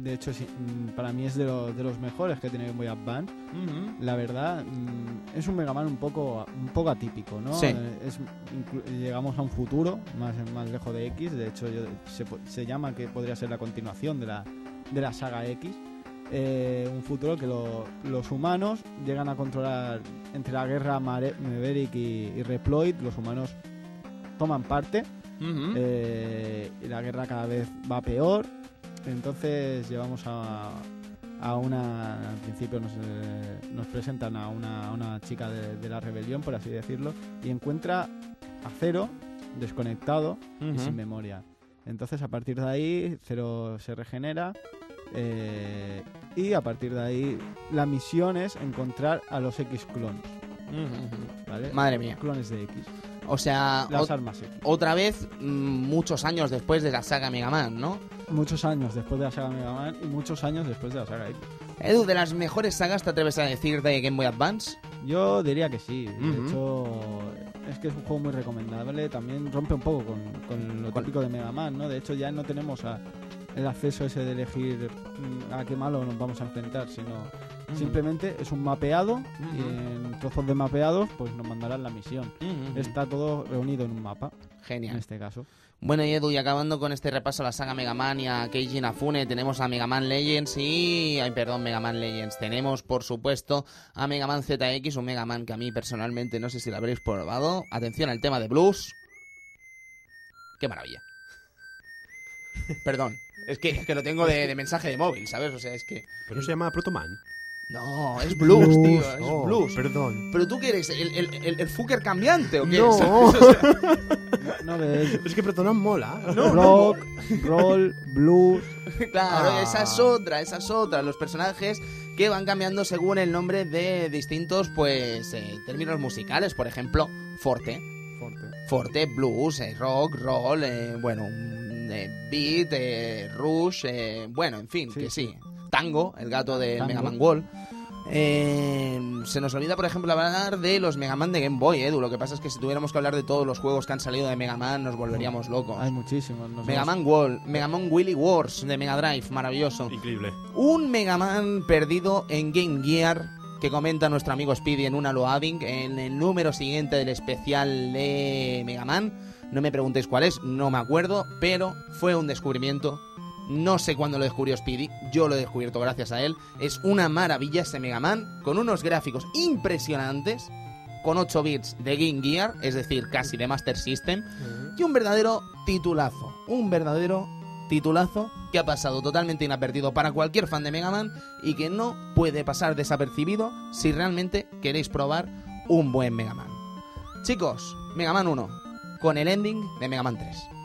de hecho sí, mm, para mí es de, los de los mejores que tiene Game Boy Advance. La verdad, mm, es un Mega Man un poco, un poco atípico, ¿no? Sí. Eh, es, llegamos a un futuro más, más lejos de X, de hecho yo- se, se llama que podría ser la continuación de la, de la saga X. Eh, un futuro que lo- los humanos llegan a controlar entre la guerra Maverick y, y Reploid, los humanos toman parte eh, y la guerra cada vez va peor. Entonces llevamos a, a una. Al principio nos, eh, nos presentan a una, a una chica de, de la rebelión, por así decirlo, y encuentra a Cero desconectado y sin memoria. Entonces a partir de ahí Cero se regenera. eh, y a partir de ahí la misión es encontrar a los X clones. ¿Vale? Madre mía. Clones de X, O sea, las armas X. otra vez, mm, muchos años después de la saga Mega Man, ¿no? Muchos años después de la saga Mega Man y muchos años después de la saga X. Edu, de las mejores sagas, ¿te atreves a decir de Game Boy Advance? Yo diría que sí. De Ujú. hecho, es que es un juego muy recomendable. También rompe un poco con, con lo Con- típico de Mega Man, ¿no? De hecho, ya no tenemos a- el acceso ese de elegir mm, a qué malo nos vamos a enfrentar, sino simplemente es un mapeado y en trozos de mapeados pues nos mandarán la misión. Está todo reunido en un mapa, en Genial. este caso. Bueno, y Edu, y acabando con este repaso a la saga Mega Man y a Keiji Inafune, tenemos a Mega Man Legends y... Ay, perdón, Mega Man Legends. Tenemos, por supuesto, a Mega Man ZX, un Mega Man que a mí personalmente no sé si lo habréis probado. Atención al tema de blues. ¡Qué maravilla! Perdón, es que, es que lo tengo de, de mensaje de móvil, ¿sabes? O sea, es que... Pero no se llama Protoman. No, es blues, tío, es Oh, blues. Perdón. ¿Pero tú qué eres? ¿El, el, el, el fucker cambiante o qué? No. No ves Es que Protoman mola. rock, roll, blues. Claro, Ah. esa es otra, esa es otra. Los personajes que van cambiando según el nombre de distintos, pues, eh, términos musicales. Por ejemplo, Forte. Fuerte. Forte, blues, eh, rock, roll, eh, bueno, eh, beat, eh, rush, eh, bueno, en fin, Sí, que sí. Tango, el gato de Tango. Mega Man Wall. Eh, se nos olvida, por ejemplo, hablar de los Mega Man de Game Boy, Edu. Lo que pasa es que si tuviéramos que hablar de todos los juegos que han salido de Mega Man, nos volveríamos locos. Hay muchísimos. nos Mega vamos- Man Wall, Mega Man Willy Wars de Mega Drive, maravilloso. Increíble. Un Mega Man perdido en Game Gear que comenta nuestro amigo Speedy en una loading en el número siguiente del especial de Mega Man. No me preguntéis cuál es, no me acuerdo, pero fue un descubrimiento. No sé cuándo lo descubrió Speedy, yo lo he descubierto gracias a él. Es una maravilla ese Mega Man con unos gráficos impresionantes, con 8 bits de Game Gear, es decir, casi de Master System, y un verdadero titulazo, un verdadero titulazo que ha pasado totalmente inadvertido para cualquier fan de Mega Man y que no puede pasar desapercibido si realmente queréis probar un buen Mega Man. Chicos, Mega Man 1, con el ending de Mega Man 3.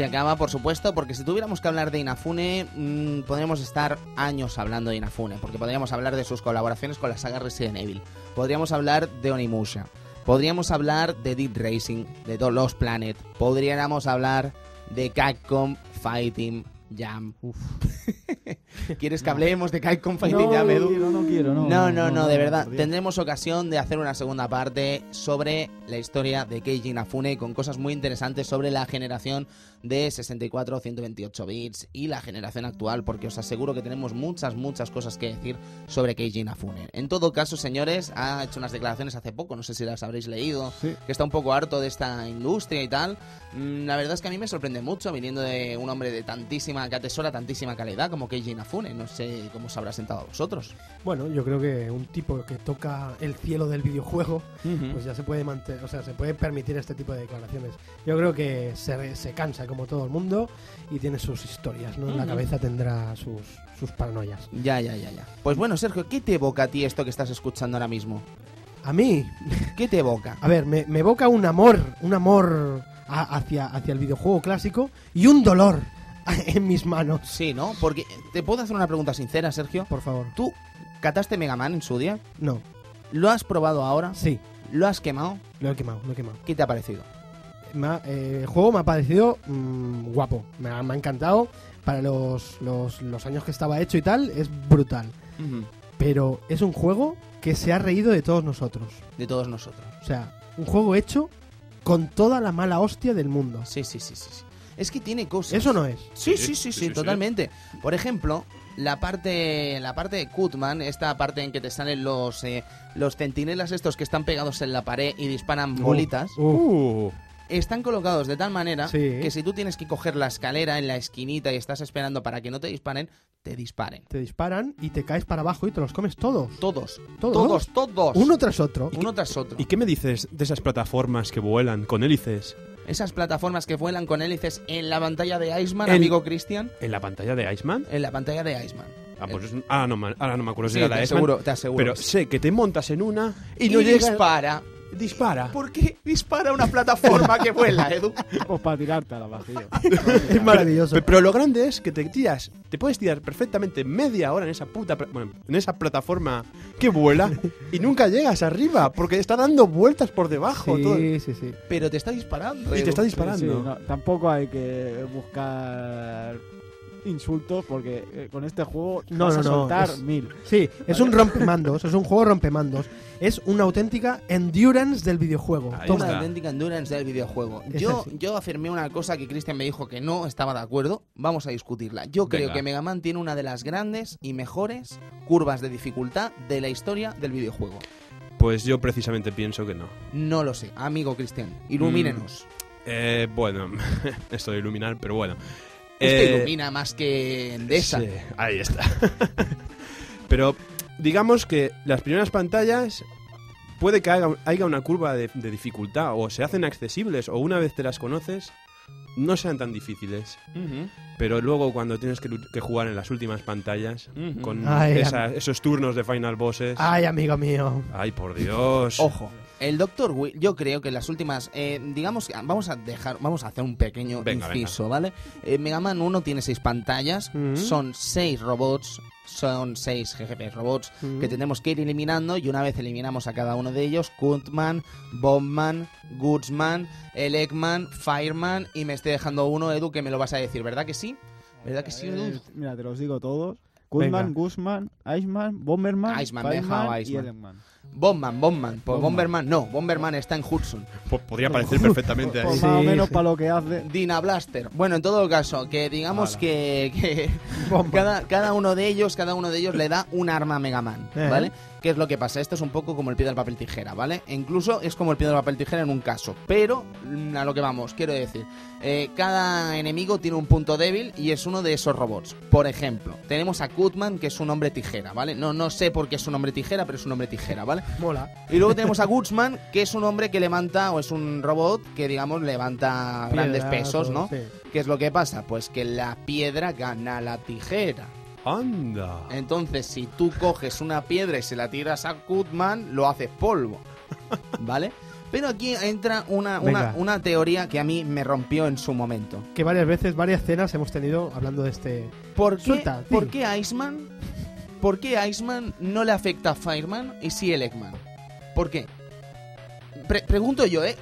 Así acaba, por supuesto, porque si tuviéramos que hablar de Inafune, mm, podríamos estar años hablando de Inafune, porque podríamos hablar de sus colaboraciones con la saga Resident Evil, podríamos hablar de Onimusha, podríamos hablar de Deep Racing, de The Lost Planet, podríamos hablar de Capcom Fighting Jam. ¿Quieres que hablemos de Capcom Fighting no, Edu? quiero, no quiero, no. No, no, no, de verdad. Tendremos ocasión de hacer una segunda parte sobre la historia de Keiji Inafune con cosas muy interesantes sobre la generación de 64 128 bits y la generación actual, porque os aseguro que tenemos muchas, muchas cosas que decir sobre Keiji Inafune. En todo caso, señores, ha hecho unas declaraciones hace poco, no sé si las habréis leído, Sí. que está un poco harto de esta industria y tal. Mm, La verdad es que a mí me sorprende mucho viniendo de un hombre de tantísima, que atesora tantísima calidad como Keiji Inafune. No sé cómo os habrá sentado a vosotros. Bueno, yo creo que un tipo que toca el cielo del videojuego, pues ya se puede mantener, o sea, se puede permitir este tipo de declaraciones. Yo creo que se, se cansa como todo el mundo y tiene sus historias, ¿no? En la cabeza tendrá sus, sus paranoias. Ya, ya, ya, ya. Pues bueno, Sergio, ¿qué te evoca a ti esto que estás escuchando ahora mismo? A mí, ¿Qué te evoca? a ver, me, me evoca un amor, un amor a- hacia, hacia el videojuego clásico y un dolor en mis manos. Sí, ¿no? Porque te puedo hacer una pregunta sincera, Sergio. Por favor. ¿Tú cataste Mega Man en su día? No, ¿Lo has probado ahora? sí, ¿Lo has quemado? lo he quemado, lo he quemado. ¿Qué te ha parecido? Me ha- eh, el juego me ha parecido mm, guapo, me ha, me ha encantado. Para los, los, los años que estaba hecho y tal, es brutal. Pero es un juego que se ha reído de todos nosotros. De todos nosotros. O sea, un juego hecho con toda la mala hostia del mundo. Sí, sí, sí, sí. sí. Es que tiene cosas. Eso no es. Sí, Sí, sí, sí, sí, sí, sí, sí. totalmente. Por ejemplo, la parte, la parte de Kutman, esta parte en que te salen los, eh, los centinelas estos que están pegados en la pared y disparan bolitas, Uh, Uh, están colocados de tal manera Sí. que si tú tienes que coger la escalera en la esquinita y estás esperando para que no te disparen, te disparen. te disparan y te caes para abajo y te los comes todos. Todos, Todos. todos, todos. Uno tras otro. uno tras otro. ¿Y qué me dices de esas plataformas que vuelan con hélices Esas plataformas que vuelan con hélices en la pantalla de Iceman, En- amigo Cristian, en la pantalla de Iceman? en la pantalla de Iceman. Ah, pues ahora, no, ahora no me acuerdo si Sí, era te la Iceman. aseguro, te aseguro. Pero sé que te montas en una y, y no llegas. dispara. Dispara. ¿Por qué dispara una plataforma que vuela, Edu? Pues para tirarte a la vacío. Es maravilloso. Pe- Pero lo grande es que te tiras, te puedes tirar perfectamente media hora en esa puta, bueno, en esa plataforma que vuela y nunca llegas arriba porque está dando vueltas por debajo. todo. Sí, sí, sí. Pero te está disparando. Y Edu. te está Sí, disparando. sí, no, tampoco hay que buscar insultos porque eh, con este juego No, vas no, a no, soltar es- mil. Sí, es un rompemandos, es un juego rompemandos. Es una auténtica endurance del videojuego. Ahí Toma. Una auténtica endurance del videojuego. Es Yo, así. yo afirmé una cosa que Cristian me dijo que no estaba de acuerdo. Vamos a discutirla. Yo creo Venga. que Mega Man tiene una de las grandes y mejores curvas de dificultad de la historia del videojuego. Pues yo precisamente pienso que no. No lo sé, amigo Cristian. Ilumínenos. Eh, bueno, esto de iluminar, pero bueno. Usted Eh, ilumina más que Endesa. Sí, ahí está. Pero digamos que las primeras pantallas puede que haya, haya una curva de, de dificultad o se hacen accesibles o una vez te las conoces no sean tan difíciles. Pero luego cuando tienes que, jugar en las últimas pantallas con Ay, esa- esos turnos de final bosses. Ay, amigo mío. Ay, por Dios. Ojo, el Dr. Will, yo creo que en las últimas, eh, digamos, que vamos a dejar, vamos a hacer un pequeño Venga, inciso, ¿vale? Eh, Mega Man 1 tiene seis pantallas, Mm. son seis robots, son seis GGP robots Mm. que tenemos que ir eliminando y una vez eliminamos a cada uno de ellos, Kuntman, Bombman, Goodsman, el Eggman, Fireman y me estoy dejando uno, Edu, que me lo vas a decir, ¿verdad que sí? ¿Verdad que sí, Eh, Edu? mira, te los digo todos. Kuzman, Guzman, Iceman, Bomberman, Iceman, me he Fireman dejado y Iceman. Bombman, Bombman, pues Bombman. Bomberman no, Bomberman está en Hudson. Po- podría parecer perfectamente ahí. Pues Sí, más o menos sí. para lo que hace. Dina Blaster. Bueno, en todo caso, que digamos Hala. que, cada, cada uno de ellos, cada uno de ellos le da un arma a Mega Man, Eh. ¿Qué es lo que pasa? Esto es un poco como el piedra, papel, tijera, ¿vale? E incluso es como el piedra, papel, tijera en un caso. Pero, mm, a lo que vamos, quiero decir, eh, cada enemigo tiene un punto débil y es uno de esos robots. Por ejemplo, tenemos a Kutman, que es un hombre tijera, ¿vale? No, no sé por qué es un hombre tijera, pero es un hombre tijera, ¿vale? Mola. Y luego tenemos a Goodsman, que es un hombre que levanta, o es un robot que, digamos, levanta grandes pesos, todo, ¿no? sí. ¿Qué es lo que pasa? Pues que la piedra gana la tijera. Anda. Entonces, si tú coges una piedra y se la tiras a Kutman, lo haces polvo. ¿Vale? Pero aquí entra una, una, una teoría que a mí me rompió en su momento. Que varias veces, varias cenas hemos tenido hablando de este... ¿Por qué, Suelta, ¿por qué Iceman? ¿Por qué Iceman no le afecta a Fireman y sí el Eggman? ¿Por qué? Pre- pregunto yo, ¿eh?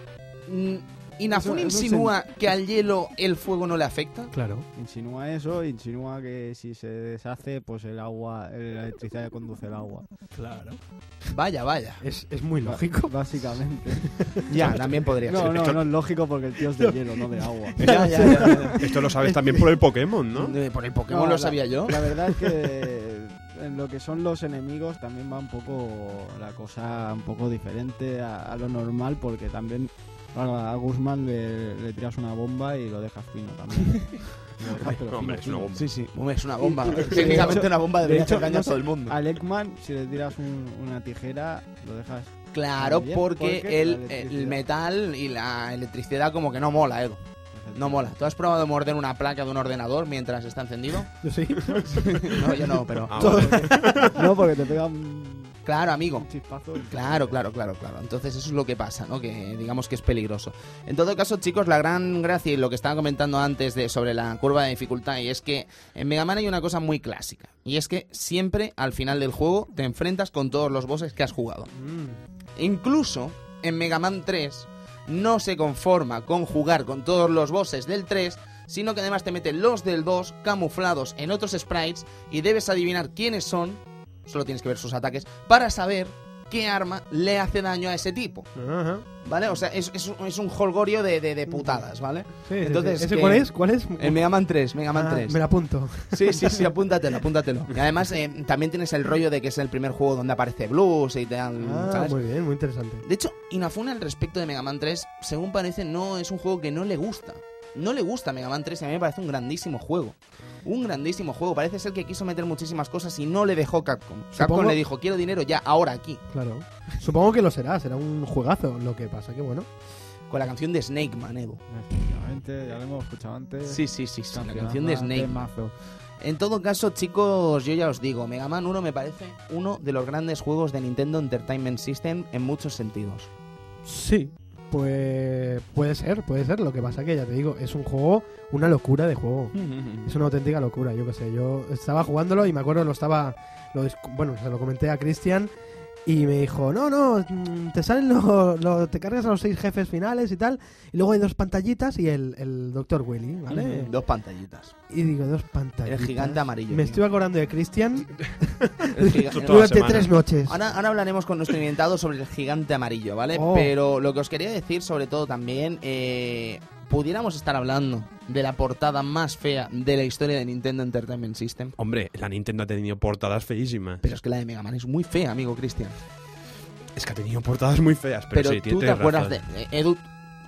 ¿Inafune Eso- eso insinúa que al hielo el fuego no le afecta? Claro. Insinúa eso, insinúa que si se deshace, pues el agua, la electricidad conduce el agua. Claro. Vaya, vaya. Es, es muy lógico. Básicamente. Ya, también podría No, ser. no, Esto- no es lógico porque el tío es de hielo, no de agua. Ya, ya, ya, ya. Esto lo sabes también por el Pokémon, ¿no? Por el Pokémon No, lo la- sabía yo. La verdad es que en lo que son los enemigos también va un poco la cosa un poco diferente a, a lo normal porque también a, a Guzmán le, le tiras una bomba y lo dejas fino también. Lo dejas, pero Hombre, fino, es una bomba. Sí, sí. Hombre, es una bomba. Técnicamente de una bomba de debería hecho, hacer daño no a todo el mundo. Al Ekman, si le tiras un- una tijera, lo dejas Claro, Bien, porque, porque el, metal y la electricidad como que no mola, Edu. No mola. ¿Tú has probado morder una placa de un ordenador mientras está encendido? Yo sí. no, yo no, pero... Ah. No, porque te pega un, Claro, amigo. un chispazo. y- Claro, claro, claro, claro. Entonces eso es lo que pasa, ¿no? Que digamos que es peligroso. En todo caso, chicos, la gran gracia y lo que estaba comentando antes de sobre la curva de dificultad y es que en Mega Man hay una cosa muy clásica y es que siempre al final del juego te enfrentas con todos los bosses que has jugado. Incluso en Mega Man 3 no se conforma con jugar con todos los bosses del 3, sino que además te mete los del 2 camuflados en otros sprites y debes adivinar quiénes son, solo tienes que ver sus ataques, para saber qué arma le hace daño a ese tipo, Ajá. ¿vale? O sea, es, es un- es un holgorio de, de- de putadas, ¿vale? Sí, Entonces, sí. ¿Ese que- cuál es? ¿Cuál es? En Mega Man 3, Mega Man Ah, 3. Me la apunto. Sí, sí, sí, apúntatelo, apúntatelo. Y además eh, también tienes el rollo de que es el primer juego donde aparece Blues y tal, Ah, ¿sabes? muy bien, muy interesante. De hecho, Inafune al respecto de Mega Man 3, según parece, no es un juego que no le gusta. No le gusta Mega Man 3 y a mí me parece un grandísimo juego. Un grandísimo juego. Parece ser que quiso meter muchísimas cosas y no le dejó Capcom. Capcom Supongo- le dijo, quiero dinero ya, ahora, aquí. Claro. Supongo que lo será, será un juegazo. Lo que pasa que bueno. Con la canción de Snake Man, Edu. Efectivamente, ya lo hemos escuchado antes. Sí, sí, sí, sí, la canción de Snake. mazo. En todo caso, chicos, yo ya os digo, Mega Man 1 me parece uno de los grandes juegos de Nintendo Entertainment System en muchos sentidos. Sí. Pues puede ser, puede ser. Lo que pasa que ya te digo, es un juego, una locura de juego. Es una auténtica locura, yo qué sé. Yo estaba jugándolo y me acuerdo, lo estaba. Lo, bueno, se lo comenté a Cristian y me dijo: No, no, mm, te salen los. lo- te cargas a los seis jefes finales y tal. Y luego hay dos pantallitas y el, el Dr. Willy, ¿vale? Dos pantallitas. Y digo: Dos pantallitas. El gigante amarillo. Me estoy acordando de la durante tres noches. Ahora, ahora hablaremos con nuestro invitado sobre el gigante amarillo, ¿vale? Oh. Pero lo que os quería decir, sobre todo también, eh, pudiéramos estar hablando de la portada más fea de la historia de Nintendo Entertainment System. Hombre, la Nintendo ha tenido portadas feísimas. Pero es que la de Mega Man es muy fea, amigo Cristian. Es que ha tenido portadas muy feas, pero, Pero, sí, tú te acuerdas de. eh, Edu,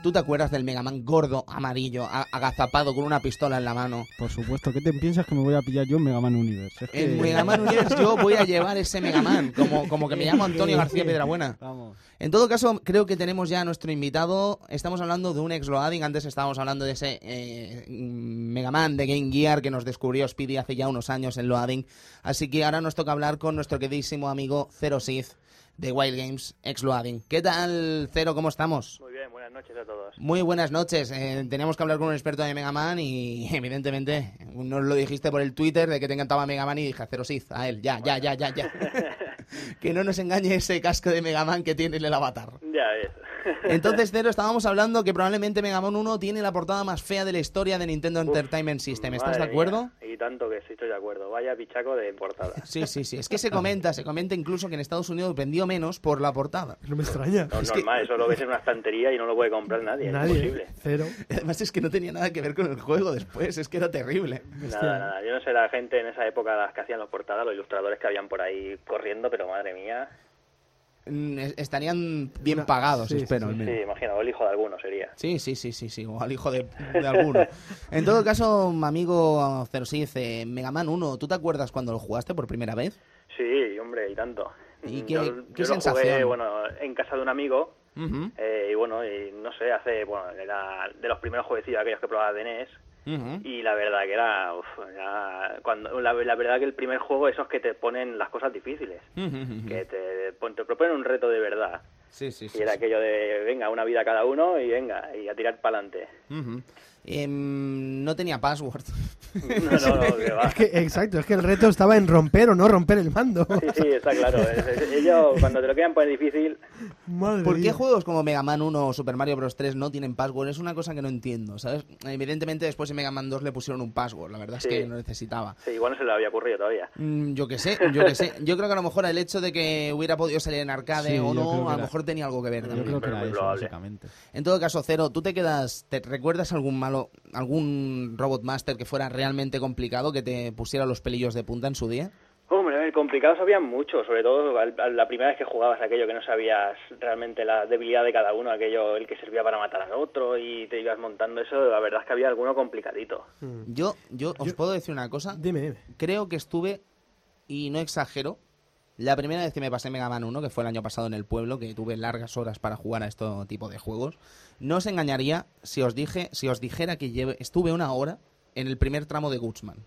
¿tú te acuerdas del Mega Man gordo, amarillo, agazapado con una pistola en la mano? Por supuesto, ¿qué te piensas que me voy a pillar yo en Mega Man Universe? Es que- En Mega Man Universe yo voy a llevar ese Mega Man, como, como que me llamo Antonio García Piedrabuena. Vamos. En todo caso, creo que tenemos ya a nuestro invitado. Estamos hablando de un ex-loading. Antes estábamos hablando de ese eh, Mega Man de Game Gear que nos descubrió Speedy hace ya unos años en loading. Así que ahora nos toca hablar con nuestro queridísimo amigo Zero Sith de Wild Games, ex-loading. ¿Qué tal, Zero? ¿Cómo estamos? Muy bien, buenas noches a todos. Muy buenas noches. Eh, teníamos que hablar con un experto de Mega Man y evidentemente nos lo dijiste por el Twitter de que te encantaba Mega Man y dije, Zero Sith, a él, ya, ya, ya, ya, ya. que no nos engañe ese casco de Mega Man que tiene el avatar. Ya ves. Entonces, Cero, estábamos hablando que probablemente Mega Man 1 tiene la portada más fea de la historia de Nintendo Entertainment System. ¿Estás de acuerdo? mía, Y tanto que sí estoy de acuerdo. Vaya pichaco de portada. Sí, sí, sí. Es que se comenta, se comenta incluso que en Estados Unidos vendió menos por la portada. No me extraña. No, Es que- normal, eso lo ves en una estantería y no lo puede comprar nadie. Es Nadie. imposible. Cero. Además es que no tenía nada que ver con el juego después, es que era terrible. Nada, nada. Yo no sé la gente en esa época las que hacían las portadas, los ilustradores que habían por ahí corriendo, pero madre mía. Mm, es- Estarían bien Una- pagados, sí, espero. sí, al Sí, menos. imagino, o el hijo de alguno sería. Sí, sí, sí, sí, sí, o al hijo de, de alguno. En todo caso, amigo Zero Sith, eh, Mega Man 1, ¿tú te acuerdas cuando lo jugaste por primera vez? Sí, hombre, y tanto. ¿Y qué- yo, qué yo lo sensación? jugué, bueno, en casa de un amigo eh, y bueno, y no sé, hace, bueno, era de los primeros jueguecillos aquellos que probaba de NES y la verdad que era, uf, era cuando, la, la verdad que el primer juego esos que te ponen las cosas difíciles, que te, te proponen un reto de verdad Sí, sí, sí. Y era aquello de, venga, una vida cada uno y venga, y a tirar para adelante. Ujú. Em, no tenía password. No, no, no, que va. Es que, exacto, es que el reto estaba en romper o no romper el mando. Sí, sí, está claro. Es- es- Ellos, cuando te lo quieran poner difícil, Madre ¿Por qué juegos como Mega Man 1 o Super Mario Bros. 3 no tienen password? Es una cosa que no entiendo, ¿sabes? Evidentemente después en Mega Man 2 le pusieron un password, la verdad es que no necesitaba. sí, igual no se le había ocurrido todavía. Mm, yo qué sé, yo qué sé. Yo creo que a lo mejor el hecho de que hubiera podido salir en arcade Sí, o no, a lo mejor tenía algo que ver Yo también. creo que era eso, básicamente. En todo caso, Cero, ¿tú te quedas, te recuerdas algún malo, algún Robot Master que fuera realmente complicado, que te pusiera los pelillos de punta en su día? Hombre, complicados había mucho, sobre todo la primera vez que jugabas aquello que no sabías realmente la debilidad de cada uno, aquello el que servía para matar al otro y te ibas montando eso, la verdad es que había alguno complicadito. Yo, yo os puedo decir una cosa. Dime, dime. Creo que estuve, y no exagero, la primera vez que me pasé Mega Man 1, que fue el año pasado en el pueblo, que tuve largas horas para jugar a este tipo de juegos, no os engañaría si os dije, si os dijera que estuve una hora en el primer tramo de Gutsman.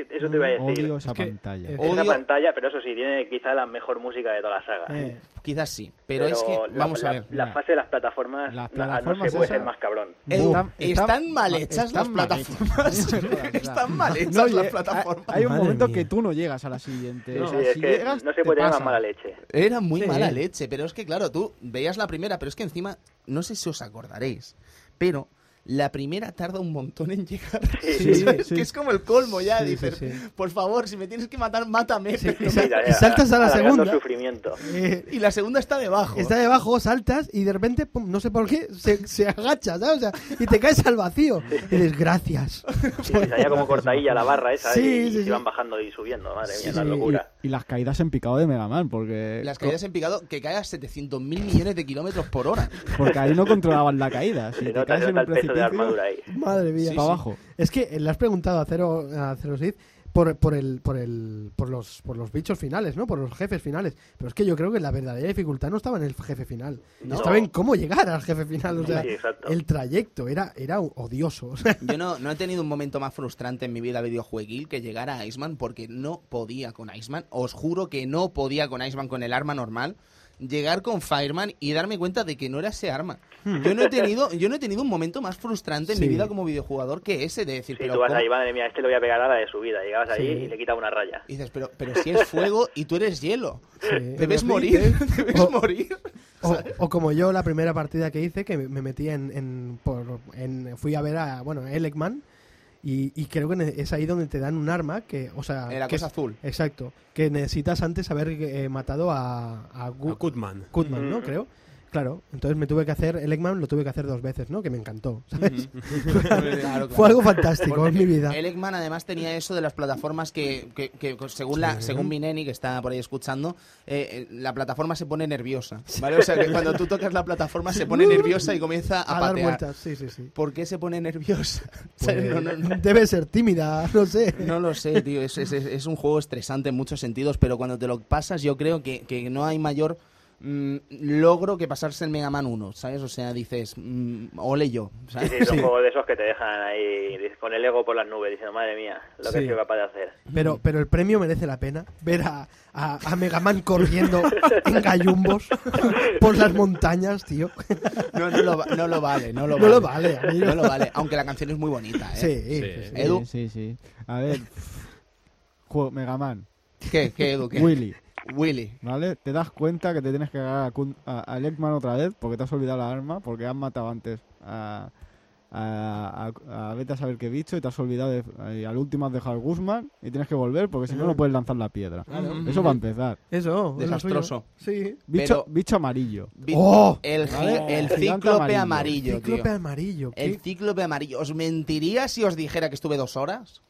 Es que eso te iba a decir. Odio esa que, pantalla. eh, Odio- pantalla, pero eso sí, tiene quizá la mejor música de toda la saga. Eh, Quizás sí, pero, es que, la- vamos la, a ver. La, La- fase de las plataformas, las no- no plataformas se puede ser más cabrón. Están- están, están- mal hechas están las mal plataformas. hechas. están mal hechas No, las plataformas. Hay, hay un momento mía. que tú no llegas a la siguiente. Sí, o sí, sea, es si que llegas, no se puede pasa. mala leche. Era muy Sí. mala leche, pero es que claro, tú veías la primera, pero es que encima, no sé si os acordaréis, pero la primera tarda un montón en llegar. Sí, ¿sabes? sí. Que es como el colmo ya, Sí, dices, sí, sí. por favor, si me tienes que matar, mátame. Sí, pero y saltas a la segunda. sufrimiento. eh, Y la segunda está debajo. está debajo, saltas y de repente, pum, no sé por qué, se, se agacha, ¿sabes? O sea, y te caes al vacío. Y dices, gracias. Sí, salía como cortadilla la barra esa Sí, y, sí, y sí. iban bajando y subiendo. Madre mía, Sí, la sí, locura. Y, y las caídas en picado de Mega Man, porque. Las caídas en picado que cae a 700 mil millones de kilómetros por hora. Porque ahí no controlaban la caída. Si te caes en un el de armadura ahí. Madre mía. Sí, para sí. abajo. Es que le has preguntado a Cero, a Cero Sith por, por, el, por, el, por, los, por los bichos finales, ¿no? Por los jefes finales. Pero es que yo creo que la verdadera dificultad no estaba en el jefe final. No. Estaba en cómo llegar al jefe final. O sea, Sí, el trayecto era, era odioso. O sea, Yo no, no he tenido un momento más frustrante en mi vida videojueguil que llegar a Iceman porque no podía con Iceman. Os juro que no podía con Iceman con el arma normal. Llegar con Fireman y darme cuenta de que no era ese arma. Yo no he tenido, yo no he tenido un momento más frustrante en Sí. mi vida como videojugador que ese de decir, Si pero tú vas ¿cómo? ahí, madre mía, este le voy a pegar a la de su vida. Llegabas ahí Sí. y le quitas una raya. Y dices, pero, pero si es fuego y tú eres hielo. sí. Debes morir, sí, debes O- morir. O, o como yo la primera partida que hice, que me me metí en, en, por- en- fui a ver a, bueno, Elecman y, y creo que es ahí donde te dan un arma que, o sea, Eh, la que cosa es- azul. exacto, que necesitas antes haber eh, matado a, a, Gu- A Kutman. Goodman, ¿no? Ujú. Creo. Claro, entonces me tuve que hacer, Elecman lo tuve que hacer dos veces, ¿no? Que me encantó, ¿sabes? Claro, claro. Fue algo fantástico Porque en mi vida. El Eggman además tenía eso de las plataformas que, que- que, según la Sí. según mi neni que está por ahí escuchando, eh, eh, la plataforma se pone nerviosa, ¿vale? O sea, que cuando tú tocas la plataforma se pone nerviosa y comienza a, A dar patear. vueltas, sí, sí, sí. ¿Por qué se pone nerviosa? Pues, sea, no, no- no- Debe ser tímida, no sé. no lo sé, tío. Es, es- es- es un juego estresante en muchos sentidos, pero cuando te lo pasas, yo creo que, que no hay mayor mm, logro que pasarse el Mega Man 1, ¿sabes? O sea, dices, mm, ole yo, ¿sabes? sí, son Sí. juegos de esos que te dejan ahí con el ego por las nubes diciendo, madre mía, lo que Sí. soy capaz de hacer. Pero, pero el premio merece la pena. Ver a, a, a Mega Man corriendo en gallumbos por las montañas, tío. No, no lo, no lo vale, no lo No vale. lo vale, amigo. No lo vale, aunque la canción es muy bonita, ¿eh? Sí, Sí. Edu. Sí, sí, sí. A ver. Juego Mega Man. ¿Qué, qué, Edu? ¿Qué? Willy, Willy. ¿vale? Te das cuenta que te tienes que agarrar a, Kun- a, a Eggman otra vez porque te has olvidado la arma, porque has matado antes a, a, a, a vete a saber qué bicho y te has olvidado de, y al último has dejado al Guzmán y tienes que volver porque si no no puedes lanzar la piedra. Claro. Eso va a empezar. Eso, Desastroso. Sí. Bicho, Pero- bicho amarillo. Vi- ¡Oh! El, ¿Vale? el cíclope amarillo. amarillo, Cíclope tío. amarillo. ¿qué? El cíclope amarillo. ¿Os mentiría si os dijera que estuve dos horas?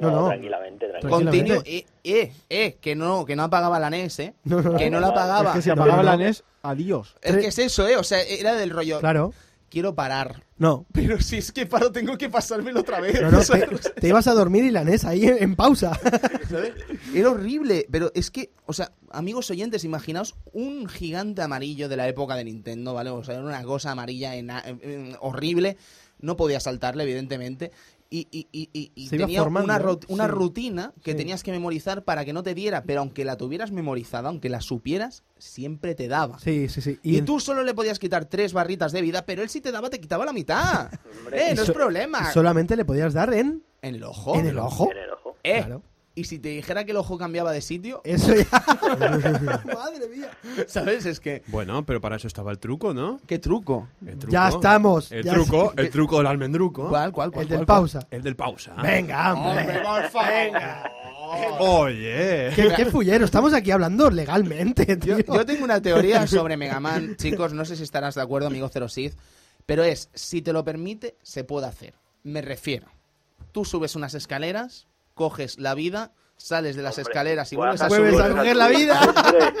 No, No, no. tranquilamente, tranquilamente. Eh, eh, eh, que no, que no apagaba la NES, eh. No, no, Que no la apagaba. Es que si apagaba la NES, adiós. Es que es eso, eh. O sea, era del rollo. Claro. Quiero parar. No. Pero si es que paro, tengo que pasármelo otra vez. No, no, te, te ibas a dormir y la NES ahí en, en pausa. ¿sabes? Era horrible, pero es que, o sea, amigos oyentes, imaginaos un gigante amarillo de la época de Nintendo, ¿vale? O sea, era una cosa amarilla ena- eh, eh, horrible, no podía saltarle, evidentemente, y, y- y- y- tenía formando, una, ru- una Sí. rutina que Sí. tenías que memorizar para que no te diera, pero aunque la tuvieras memorizada, aunque la supieras, siempre te daba. Sí, sí, sí. Y, tú solo le podías quitar tres barritas de vida, pero él si te daba, te quitaba la mitad. Eh, no es problema. solamente le podías dar en, En el ojo. en el ojo. En el ojo. Eh, Claro. Y si te dijera que el ojo cambiaba de sitio, Eso ya. Madre mía. ¿sabes? Es que. Bueno, pero para eso estaba el truco, ¿no? ¿Qué truco? El truco. Ya estamos. El ya truco, el truco del almendruco. ¿Cuál, cuál, cuál? El del cuál, cuál? pausa. El del pausa. Venga, hombre. por favor. Oye. Qué, qué fullero. Estamos aquí hablando legalmente, tío. Yo, yo tengo una teoría sobre Mega Man, chicos, no sé si estarás de acuerdo, amigo Zero Sith, pero es, si te lo permite, se puede hacer. Me refiero, tú subes unas escaleras, coges la vida, sales de las Hombre, escaleras y vuelves a Vuelves subir. a coger la vida.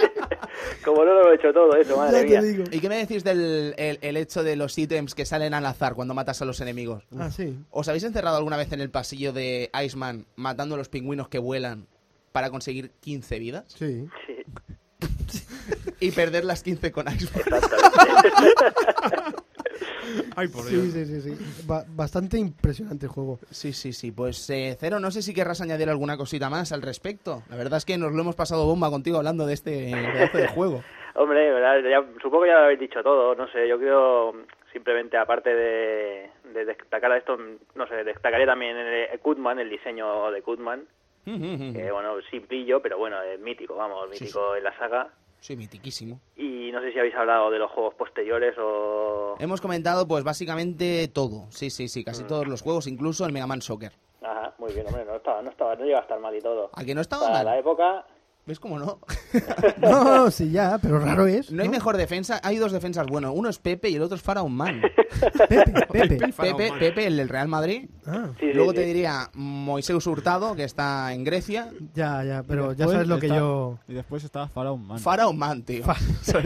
Como no lo he hecho todo eso, madre mía. digo. ¿Y qué me decís del el, el hecho de los ítems que salen al azar cuando matas a los enemigos? Ah, sí. ¿Os habéis encerrado alguna vez en el pasillo de Iceman matando a los pingüinos que vuelan para conseguir 15 vidas? Sí. Sí, Y perder las 15 con Iceman. Ay, por Dios. Sí, sí, sí, sí. Ba- bastante impresionante el juego. Sí, sí, sí. Pues eh, Cero, no sé si querrás añadir alguna cosita más al respecto. La verdad es que nos lo hemos pasado bomba contigo hablando de este pedazo de juego. Hombre, ¿verdad? Ya- supongo que ya lo habéis dicho todo. No sé, yo creo simplemente, aparte de, de destacar a esto, no sé, destacaría también el, Kutman, el diseño de Kutman. Que, bueno, simplillo, pero bueno, es mítico, vamos, Sí, mítico en la saga. Sí, mitiquísimo. Y no sé si habéis hablado de los juegos posteriores o... Hemos comentado, pues básicamente todo. Sí, sí, sí, casi todos los juegos, incluso el Mega Man Soccer. Ajá, muy bien, hombre, no estaba, no estaba, no llega a estar mal y todo. ¿A que no estaba Para mal? la época, ¿Ves cómo no? No, no, sí, ya, pero raro es. No hay mejor defensa. Hay dos defensas buenos. Uno es Pepe y el otro es Faraón Man. Pepe, Pepe. Pepe. Pepe, el del Real Madrid. Ah, sí, sí, Luego sí. te diría Moisés Hurtado, que está en Grecia. ya, ya, pero ya sabes lo que está- yo. Y después estaba Faraón Man. Faraón Man, tío. O sea,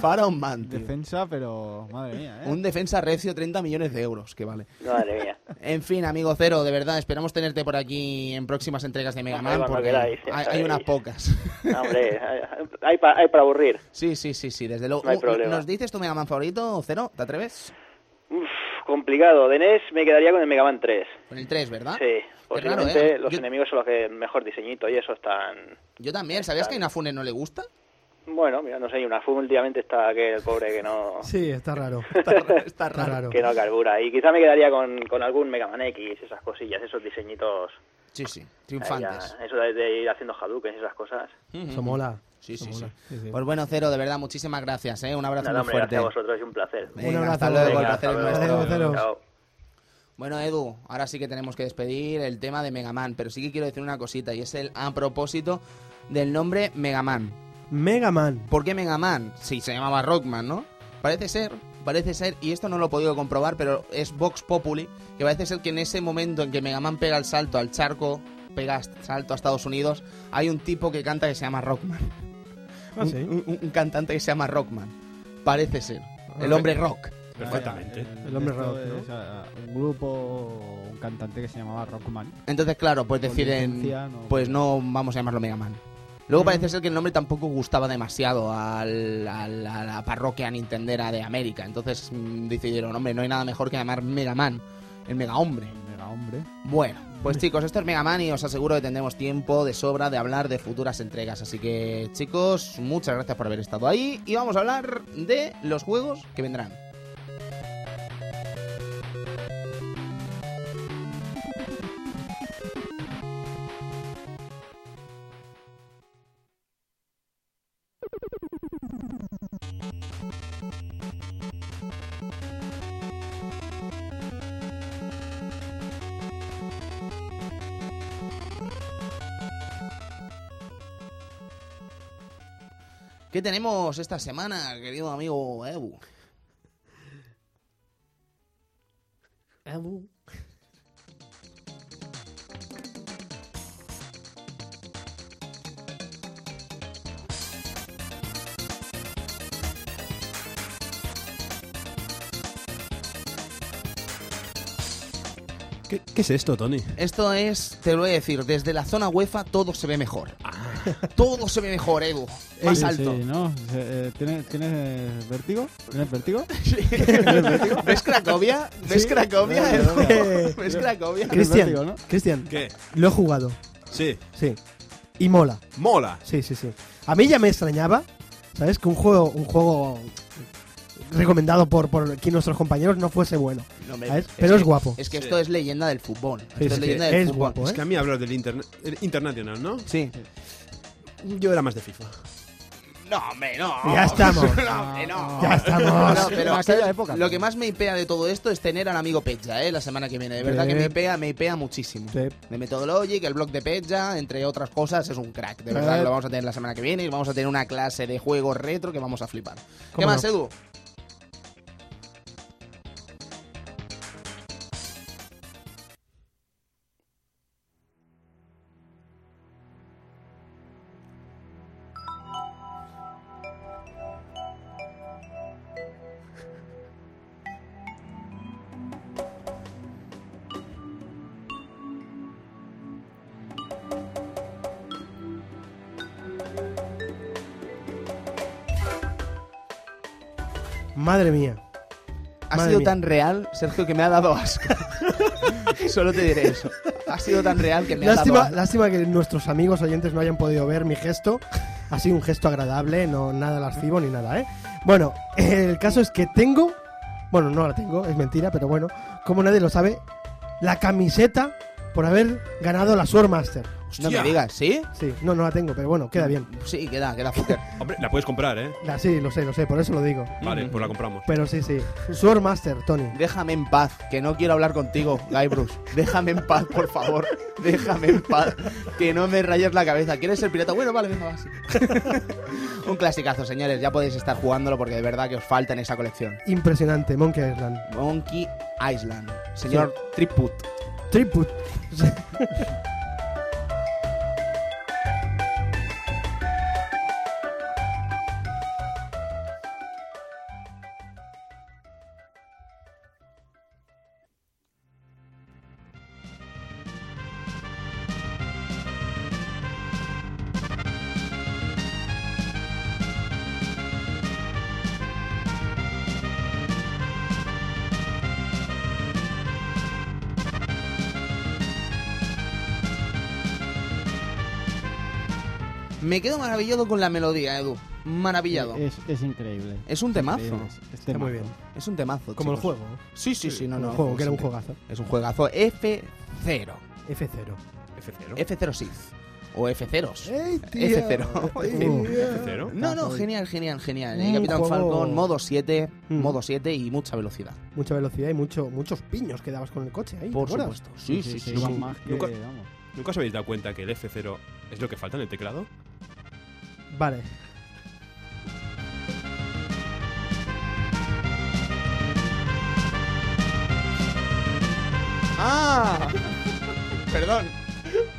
Faraón Man, tío. defensa, pero madre mía, ¿eh? Un defensa recio, 30 millones de euros, que vale. madre mía. En fin, amigo Cero, de verdad, esperamos tenerte por aquí en próximas entregas de Mega Man, porque hay, hay sabéis. Unas pocas. Hombre, hay, pa- hay para aburrir. Sí, sí, sí, sí, desde luego. No hay Uh, problema. ¿Nos dices tu Mega Man favorito, Cero? ¿Te atreves? Uf, complicado. De NES me quedaría con el Mega Man 3. Con el 3, ¿verdad? Sí, raro, posiblemente ¿eh? los Yo- enemigos son los que mejor diseñito y eso están... Yo también. ¿Sabías que a Inafune no le gusta? Bueno, mira, no sé, una FUM últimamente está que el pobre que no, Sí, está raro. Está, está Está raro. raro. que no carbura. Y quizá me quedaría con, con algún Mega Man X, esas cosillas, esos diseñitos. Sí, sí, triunfantes. ya, eso de, de ir haciendo Hadouken y esas cosas. Eso mola. Sí, Eso sí, sí. mola. Sí, sí. Pues bueno, Cero, de verdad, muchísimas gracias, ¿eh? Un abrazo Nada, muy hombre, fuerte. gracias a vosotros, es un placer. Venga, abrazo. hasta luego, Venga, hasta luego. Cero. Chao. Bueno, Edu, ahora sí que tenemos que despedir el tema de Mega Man, pero sí que quiero decir una cosita, y es el a propósito del nombre Mega Man. Mega Man. ¿Por qué Mega Man? Sí, se llamaba Rockman, ¿no? Parece ser, parece ser, y esto no lo he podido comprobar, pero es Vox Populi, que parece ser que en ese momento en que Mega Man pega el salto al charco, pega el salto a Estados Unidos, hay un tipo que canta que se llama Rockman. Ah, sí. un, un- un cantante que se llama Rockman. Parece ser. El hombre rock. Perfectamente. El hombre rock, ¿no? es, ah, un grupo, un cantante que se llamaba Rockman. Entonces, claro, pues deciden, no- pues no vamos a llamarlo Mega Man. Luego parece ser que el nombre tampoco gustaba demasiado al- al- a la parroquia nintendera de América. Entonces mm, decidieron, hombre, no hay nada mejor que llamar Mega Man, el Mega Hombre. Mega hombre. Bueno, pues chicos, esto es Mega Man y os aseguro que tendremos tiempo de sobra de hablar de futuras entregas. Así que, chicos, muchas gracias por haber estado ahí y vamos a hablar de los juegos que vendrán. ¿Qué tenemos esta semana, querido amigo Ebu? ¿Qué, qué es esto, Tony? Esto es, te lo voy a decir, desde la zona UEFA todo se ve mejor. Todo se ve mejor, Edu. Más Sí, alto. sí, ¿no? Eh, eh, ¿Tienes, ¿Tienes vértigo? ¿Tienes vértigo? ¿Ves Cracovia? ¿Ves Cracovia? No, no, no. Eh, ¿Ves Cracovia? Tienes Cristian, vértigo, ¿no? Cristian, ¿Qué? lo he jugado, Sí. sí. Y mola. Mola. Sí, sí, sí. A mí ya me extrañaba, ¿sabes? Que un juego, un juego recomendado por, por aquí nuestros compañeros no fuese bueno. No, me- ¿sabes? Pero es guapo. Es que Sí. esto es leyenda del fútbol. Esto Sí, es leyenda es del fútbol. guapo, Es ¿eh? que a mí hablar del interna- el International, ¿no? Sí. Yo era más de FIFA. No, hombre, no. Ya estamos. No, hombre, no. Ya estamos. No, pero En aquella ¿sabes? época, lo sí. que más me ipea de todo esto es tener al amigo Peja, ¿eh? La semana que viene. De verdad Sí. que me ipea, me ipea muchísimo. Sí. De Methodologic, el blog de Peja, entre otras cosas, es un crack. De verdad que lo vamos a tener la semana que viene y vamos a tener una clase de juegos retro que vamos a flipar. ¿Qué ¿Cómo más, no? Edu? Madre mía. Ha Madre sido mía. tan real, Sergio, que me ha dado asco. Solo te diré eso. Ha sido tan real que me ha Lástima, dado asco. lástima que nuestros amigos oyentes no hayan podido ver mi gesto. Ha sido un gesto agradable, no nada lascivo ni nada, ¿eh? Bueno, el caso es que tengo, bueno, no la tengo, es mentira, pero bueno, como nadie lo sabe, la camiseta por haber ganado la Swordmaster. No me digas, ¿sí? Sí, no, no la tengo, pero bueno, queda bien. Sí, queda, queda fucker. Hombre, la puedes comprar, ¿eh? La, sí, lo sé, lo sé, por eso lo digo. Vale, pues la compramos. Pero sí, sí. Swordmaster, Tony. Déjame en paz, que no quiero hablar contigo, Guybrush. Déjame en paz, por favor. Déjame en paz, que no me rayes la cabeza. ¿Quieres ser pirata? Bueno, vale, venga, va. sí. Un clasicazo, señores. Ya podéis estar jugándolo porque de verdad que os falta en esa colección. Impresionante, Monkey Island. Monkey Island. Señor Triput. Triput. quedo maravillado con la melodía, Edu. Maravillado. Es, es increíble. Es un temazo. Increíble, es- es Está muy bien. Es un temazo. Como el juego. Sí, sí, sí, no, Como no. el juego, que era un sí. juegazo. Es un juegazo F0. F0. F0. F0 Sith. O F0s. ¡Ey, F0. F0. No, no, genial, genial, genial. Eh, Capitán juego- Falcon, modo 7, Mm. modo 7 y mucha velocidad. Mucha velocidad y mucho, muchos piños que dabas con el coche ahí. ¿te Por supuesto. Sí, sí, sí. Más- sí. más que, Nunca- vamos. ¿Nunca os habéis dado cuenta que el F0 es lo que falta en el teclado? Vale. ¡Ah! Perdón.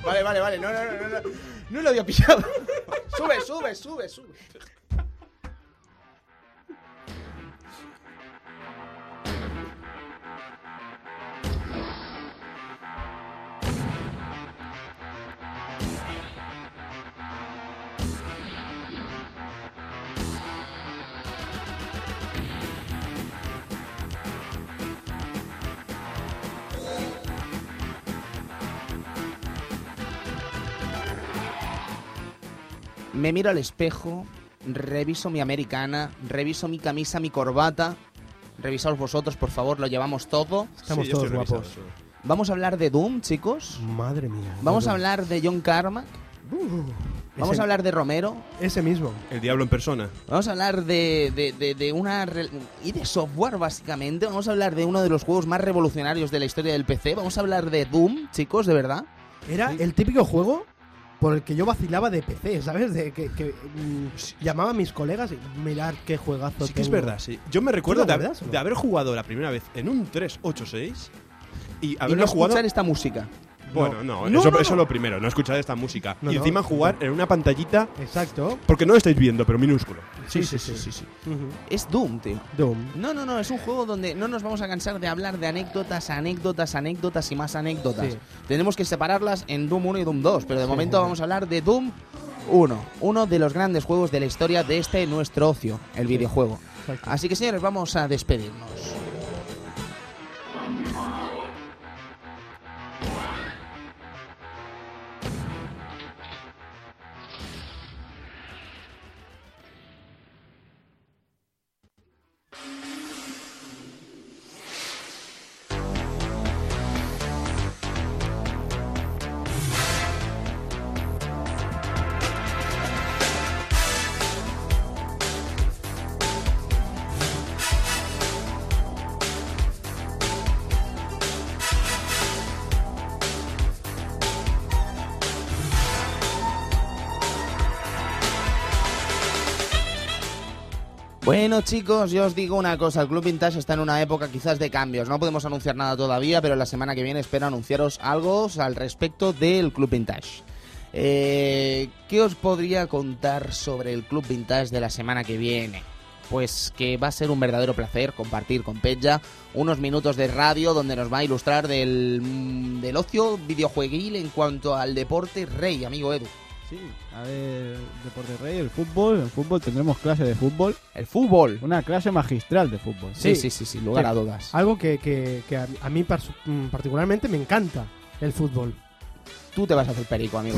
Vale, vale, vale. No, no, no, no. No, no lo había pillado. sube, sube, sube, sube. Me miro al espejo, reviso mi americana, reviso mi camisa, mi corbata. Revisaos vosotros, por favor, lo llevamos todo. Estamos Sí, todos guapos. Vamos a hablar de Doom, chicos. Madre mía. Vamos a hablar de John Carmack. Vamos Ese- a hablar de Romero. Ese mismo. El diablo en persona. Vamos a hablar de, de, de- de una... re- y de software, básicamente. Vamos a hablar de uno de los juegos más revolucionarios de la historia del PC. Vamos a hablar de Doom, chicos, de verdad. Era el típico juego por el que yo vacilaba de PC, ¿sabes? De que, que, mm, llamaba a mis colegas y mirar qué juegazo Sí que es tengo". verdad, sí. Yo me recuerdo de, acuerdas haber- o no? de haber jugado la primera vez en un 386 y y haberlo no jugado... escuchar esta música. Bueno, no, No, eso, no, eso lo primero, no escuchar esta música. No, y no. encima jugar en una pantallita, Exacto. porque no lo estáis viendo, pero minúsculo. Sí, sí, sí. sí. Ujú. Es Doom, tío. Doom. No, no, no, es un juego donde no nos vamos a cansar de hablar de anécdotas, anécdotas, anécdotas y más anécdotas. Sí. Tenemos que separarlas en Doom 1 y Doom 2, pero de Sí, momento sí, sí. vamos a hablar de Doom Uno, uno de los grandes juegos de la historia de este nuestro ocio, el videojuego. Exacto. Así que señores, vamos a despedirnos. Bueno chicos, yo os digo una cosa, el Club Vintage está en una época quizás de cambios, no podemos anunciar nada todavía, pero la semana que viene espero anunciaros algo al respecto del Club Vintage. Eh, ¿Qué os podría contar sobre el Club Vintage de la semana que viene? Pues que va a ser un verdadero placer compartir con Peja unos minutos de radio donde nos va a ilustrar del, mm, del ocio videojueguil en cuanto al deporte rey, amigo Edu. Sí, a ver, Deporte Rey, el fútbol. El fútbol tendremos clase de fútbol. El fútbol. Una clase magistral de fútbol. Sí, Sí. sí, sí, sin lugar Sí. a dudas. Algo que, que- que a, mí mm, particularmente me encanta, el fútbol. Tú te vas a hacer perico, amigo.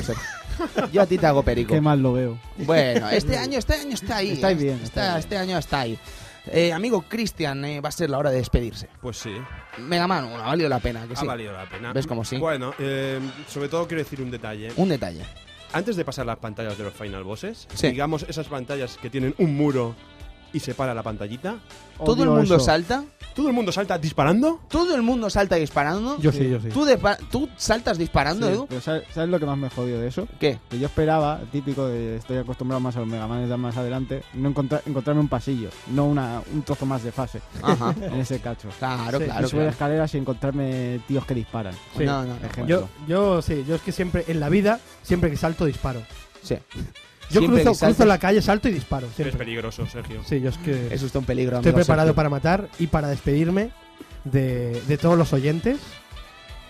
Yo a ti te hago perico. Qué mal lo veo. Bueno, este año, este año está ahí. Estáis ¿eh? bien, Está- estáis bien. Este año está ahí. Eh, amigo Cristian, eh, va a ser la hora de despedirse. Pues sí, Mega Man 1, ha valido la pena, que ha sí. valido la pena. ¿Ves cómo sí? Bueno, eh, sobre todo quiero decir un detalle. Un detalle. Antes de pasar las pantallas de los final bosses, Sí. digamos esas pantallas que tienen un muro y separa la pantallita, Todo el mundo eso. salta. todo el mundo salta disparando. Todo el mundo salta disparando. Yo sí, yo sí. ¿Tú, ¿Tú saltas disparando, Sí, Edu? pero ¿sabes, sabes lo que más me jodió de eso? ¿Qué? Que yo esperaba, típico de estoy acostumbrado más a los Megamanes de más adelante, no encontrar, encontrarme un pasillo, no una, un trozo más de fase Ajá. en ese cacho. Claro, Sí, claro. y subir claro. escaleras y encontrarme tíos que disparan. Sí. No, no, no. Ejemplo. Yo, yo sí, yo es que siempre, en la vida, siempre que salto, disparo. Sí. Yo Siempre cruzo, que cruzo la calle, salto y disparo. Es Siempre. peligroso, Sergio. Sí, yo es que Es usted un peligro, estoy amigo preparado Sergio. para matar y para despedirme de, de todos los oyentes.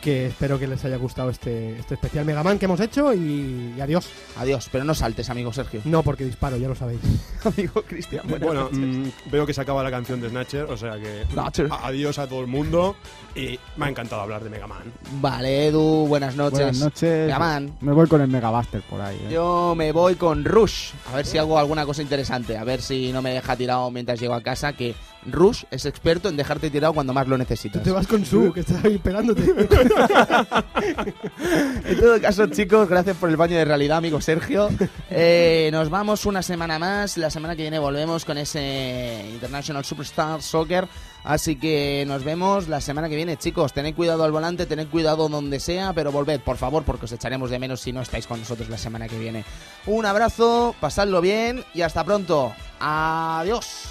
Que espero que les haya gustado este, este especial Mega Man que hemos hecho y, y adiós. Adiós, pero no saltes, amigo Sergio. No, porque disparo, ya lo sabéis. amigo Cristian, buenas Bueno, noches. mm, veo que se acaba la canción de Snatcher, o sea que Snatcher. a- adiós a todo el mundo y me ha encantado hablar de Mega Man. Vale, Edu, buenas noches. Buenas noches. Mega Man. Me voy con el Megabuster por ahí. ¿eh? Yo me voy con Rush, a ver si hago alguna cosa interesante, a ver si no me deja tirado mientras llego a casa, que Rush es experto en dejarte tirado cuando más lo Tú necesitas. te vas con Su, que está ahí esperándote. En todo caso, chicos, gracias por el baño de realidad, amigo Sergio. Eh, nos vamos una semana más, la semana que viene volvemos con ese International Superstar Soccer, así que nos vemos la semana que viene, chicos. Tened cuidado al volante, tened cuidado donde sea, pero volved, por favor, porque os echaremos de menos si no estáis con nosotros la semana que viene. Un abrazo, pasadlo bien y hasta pronto. Adiós.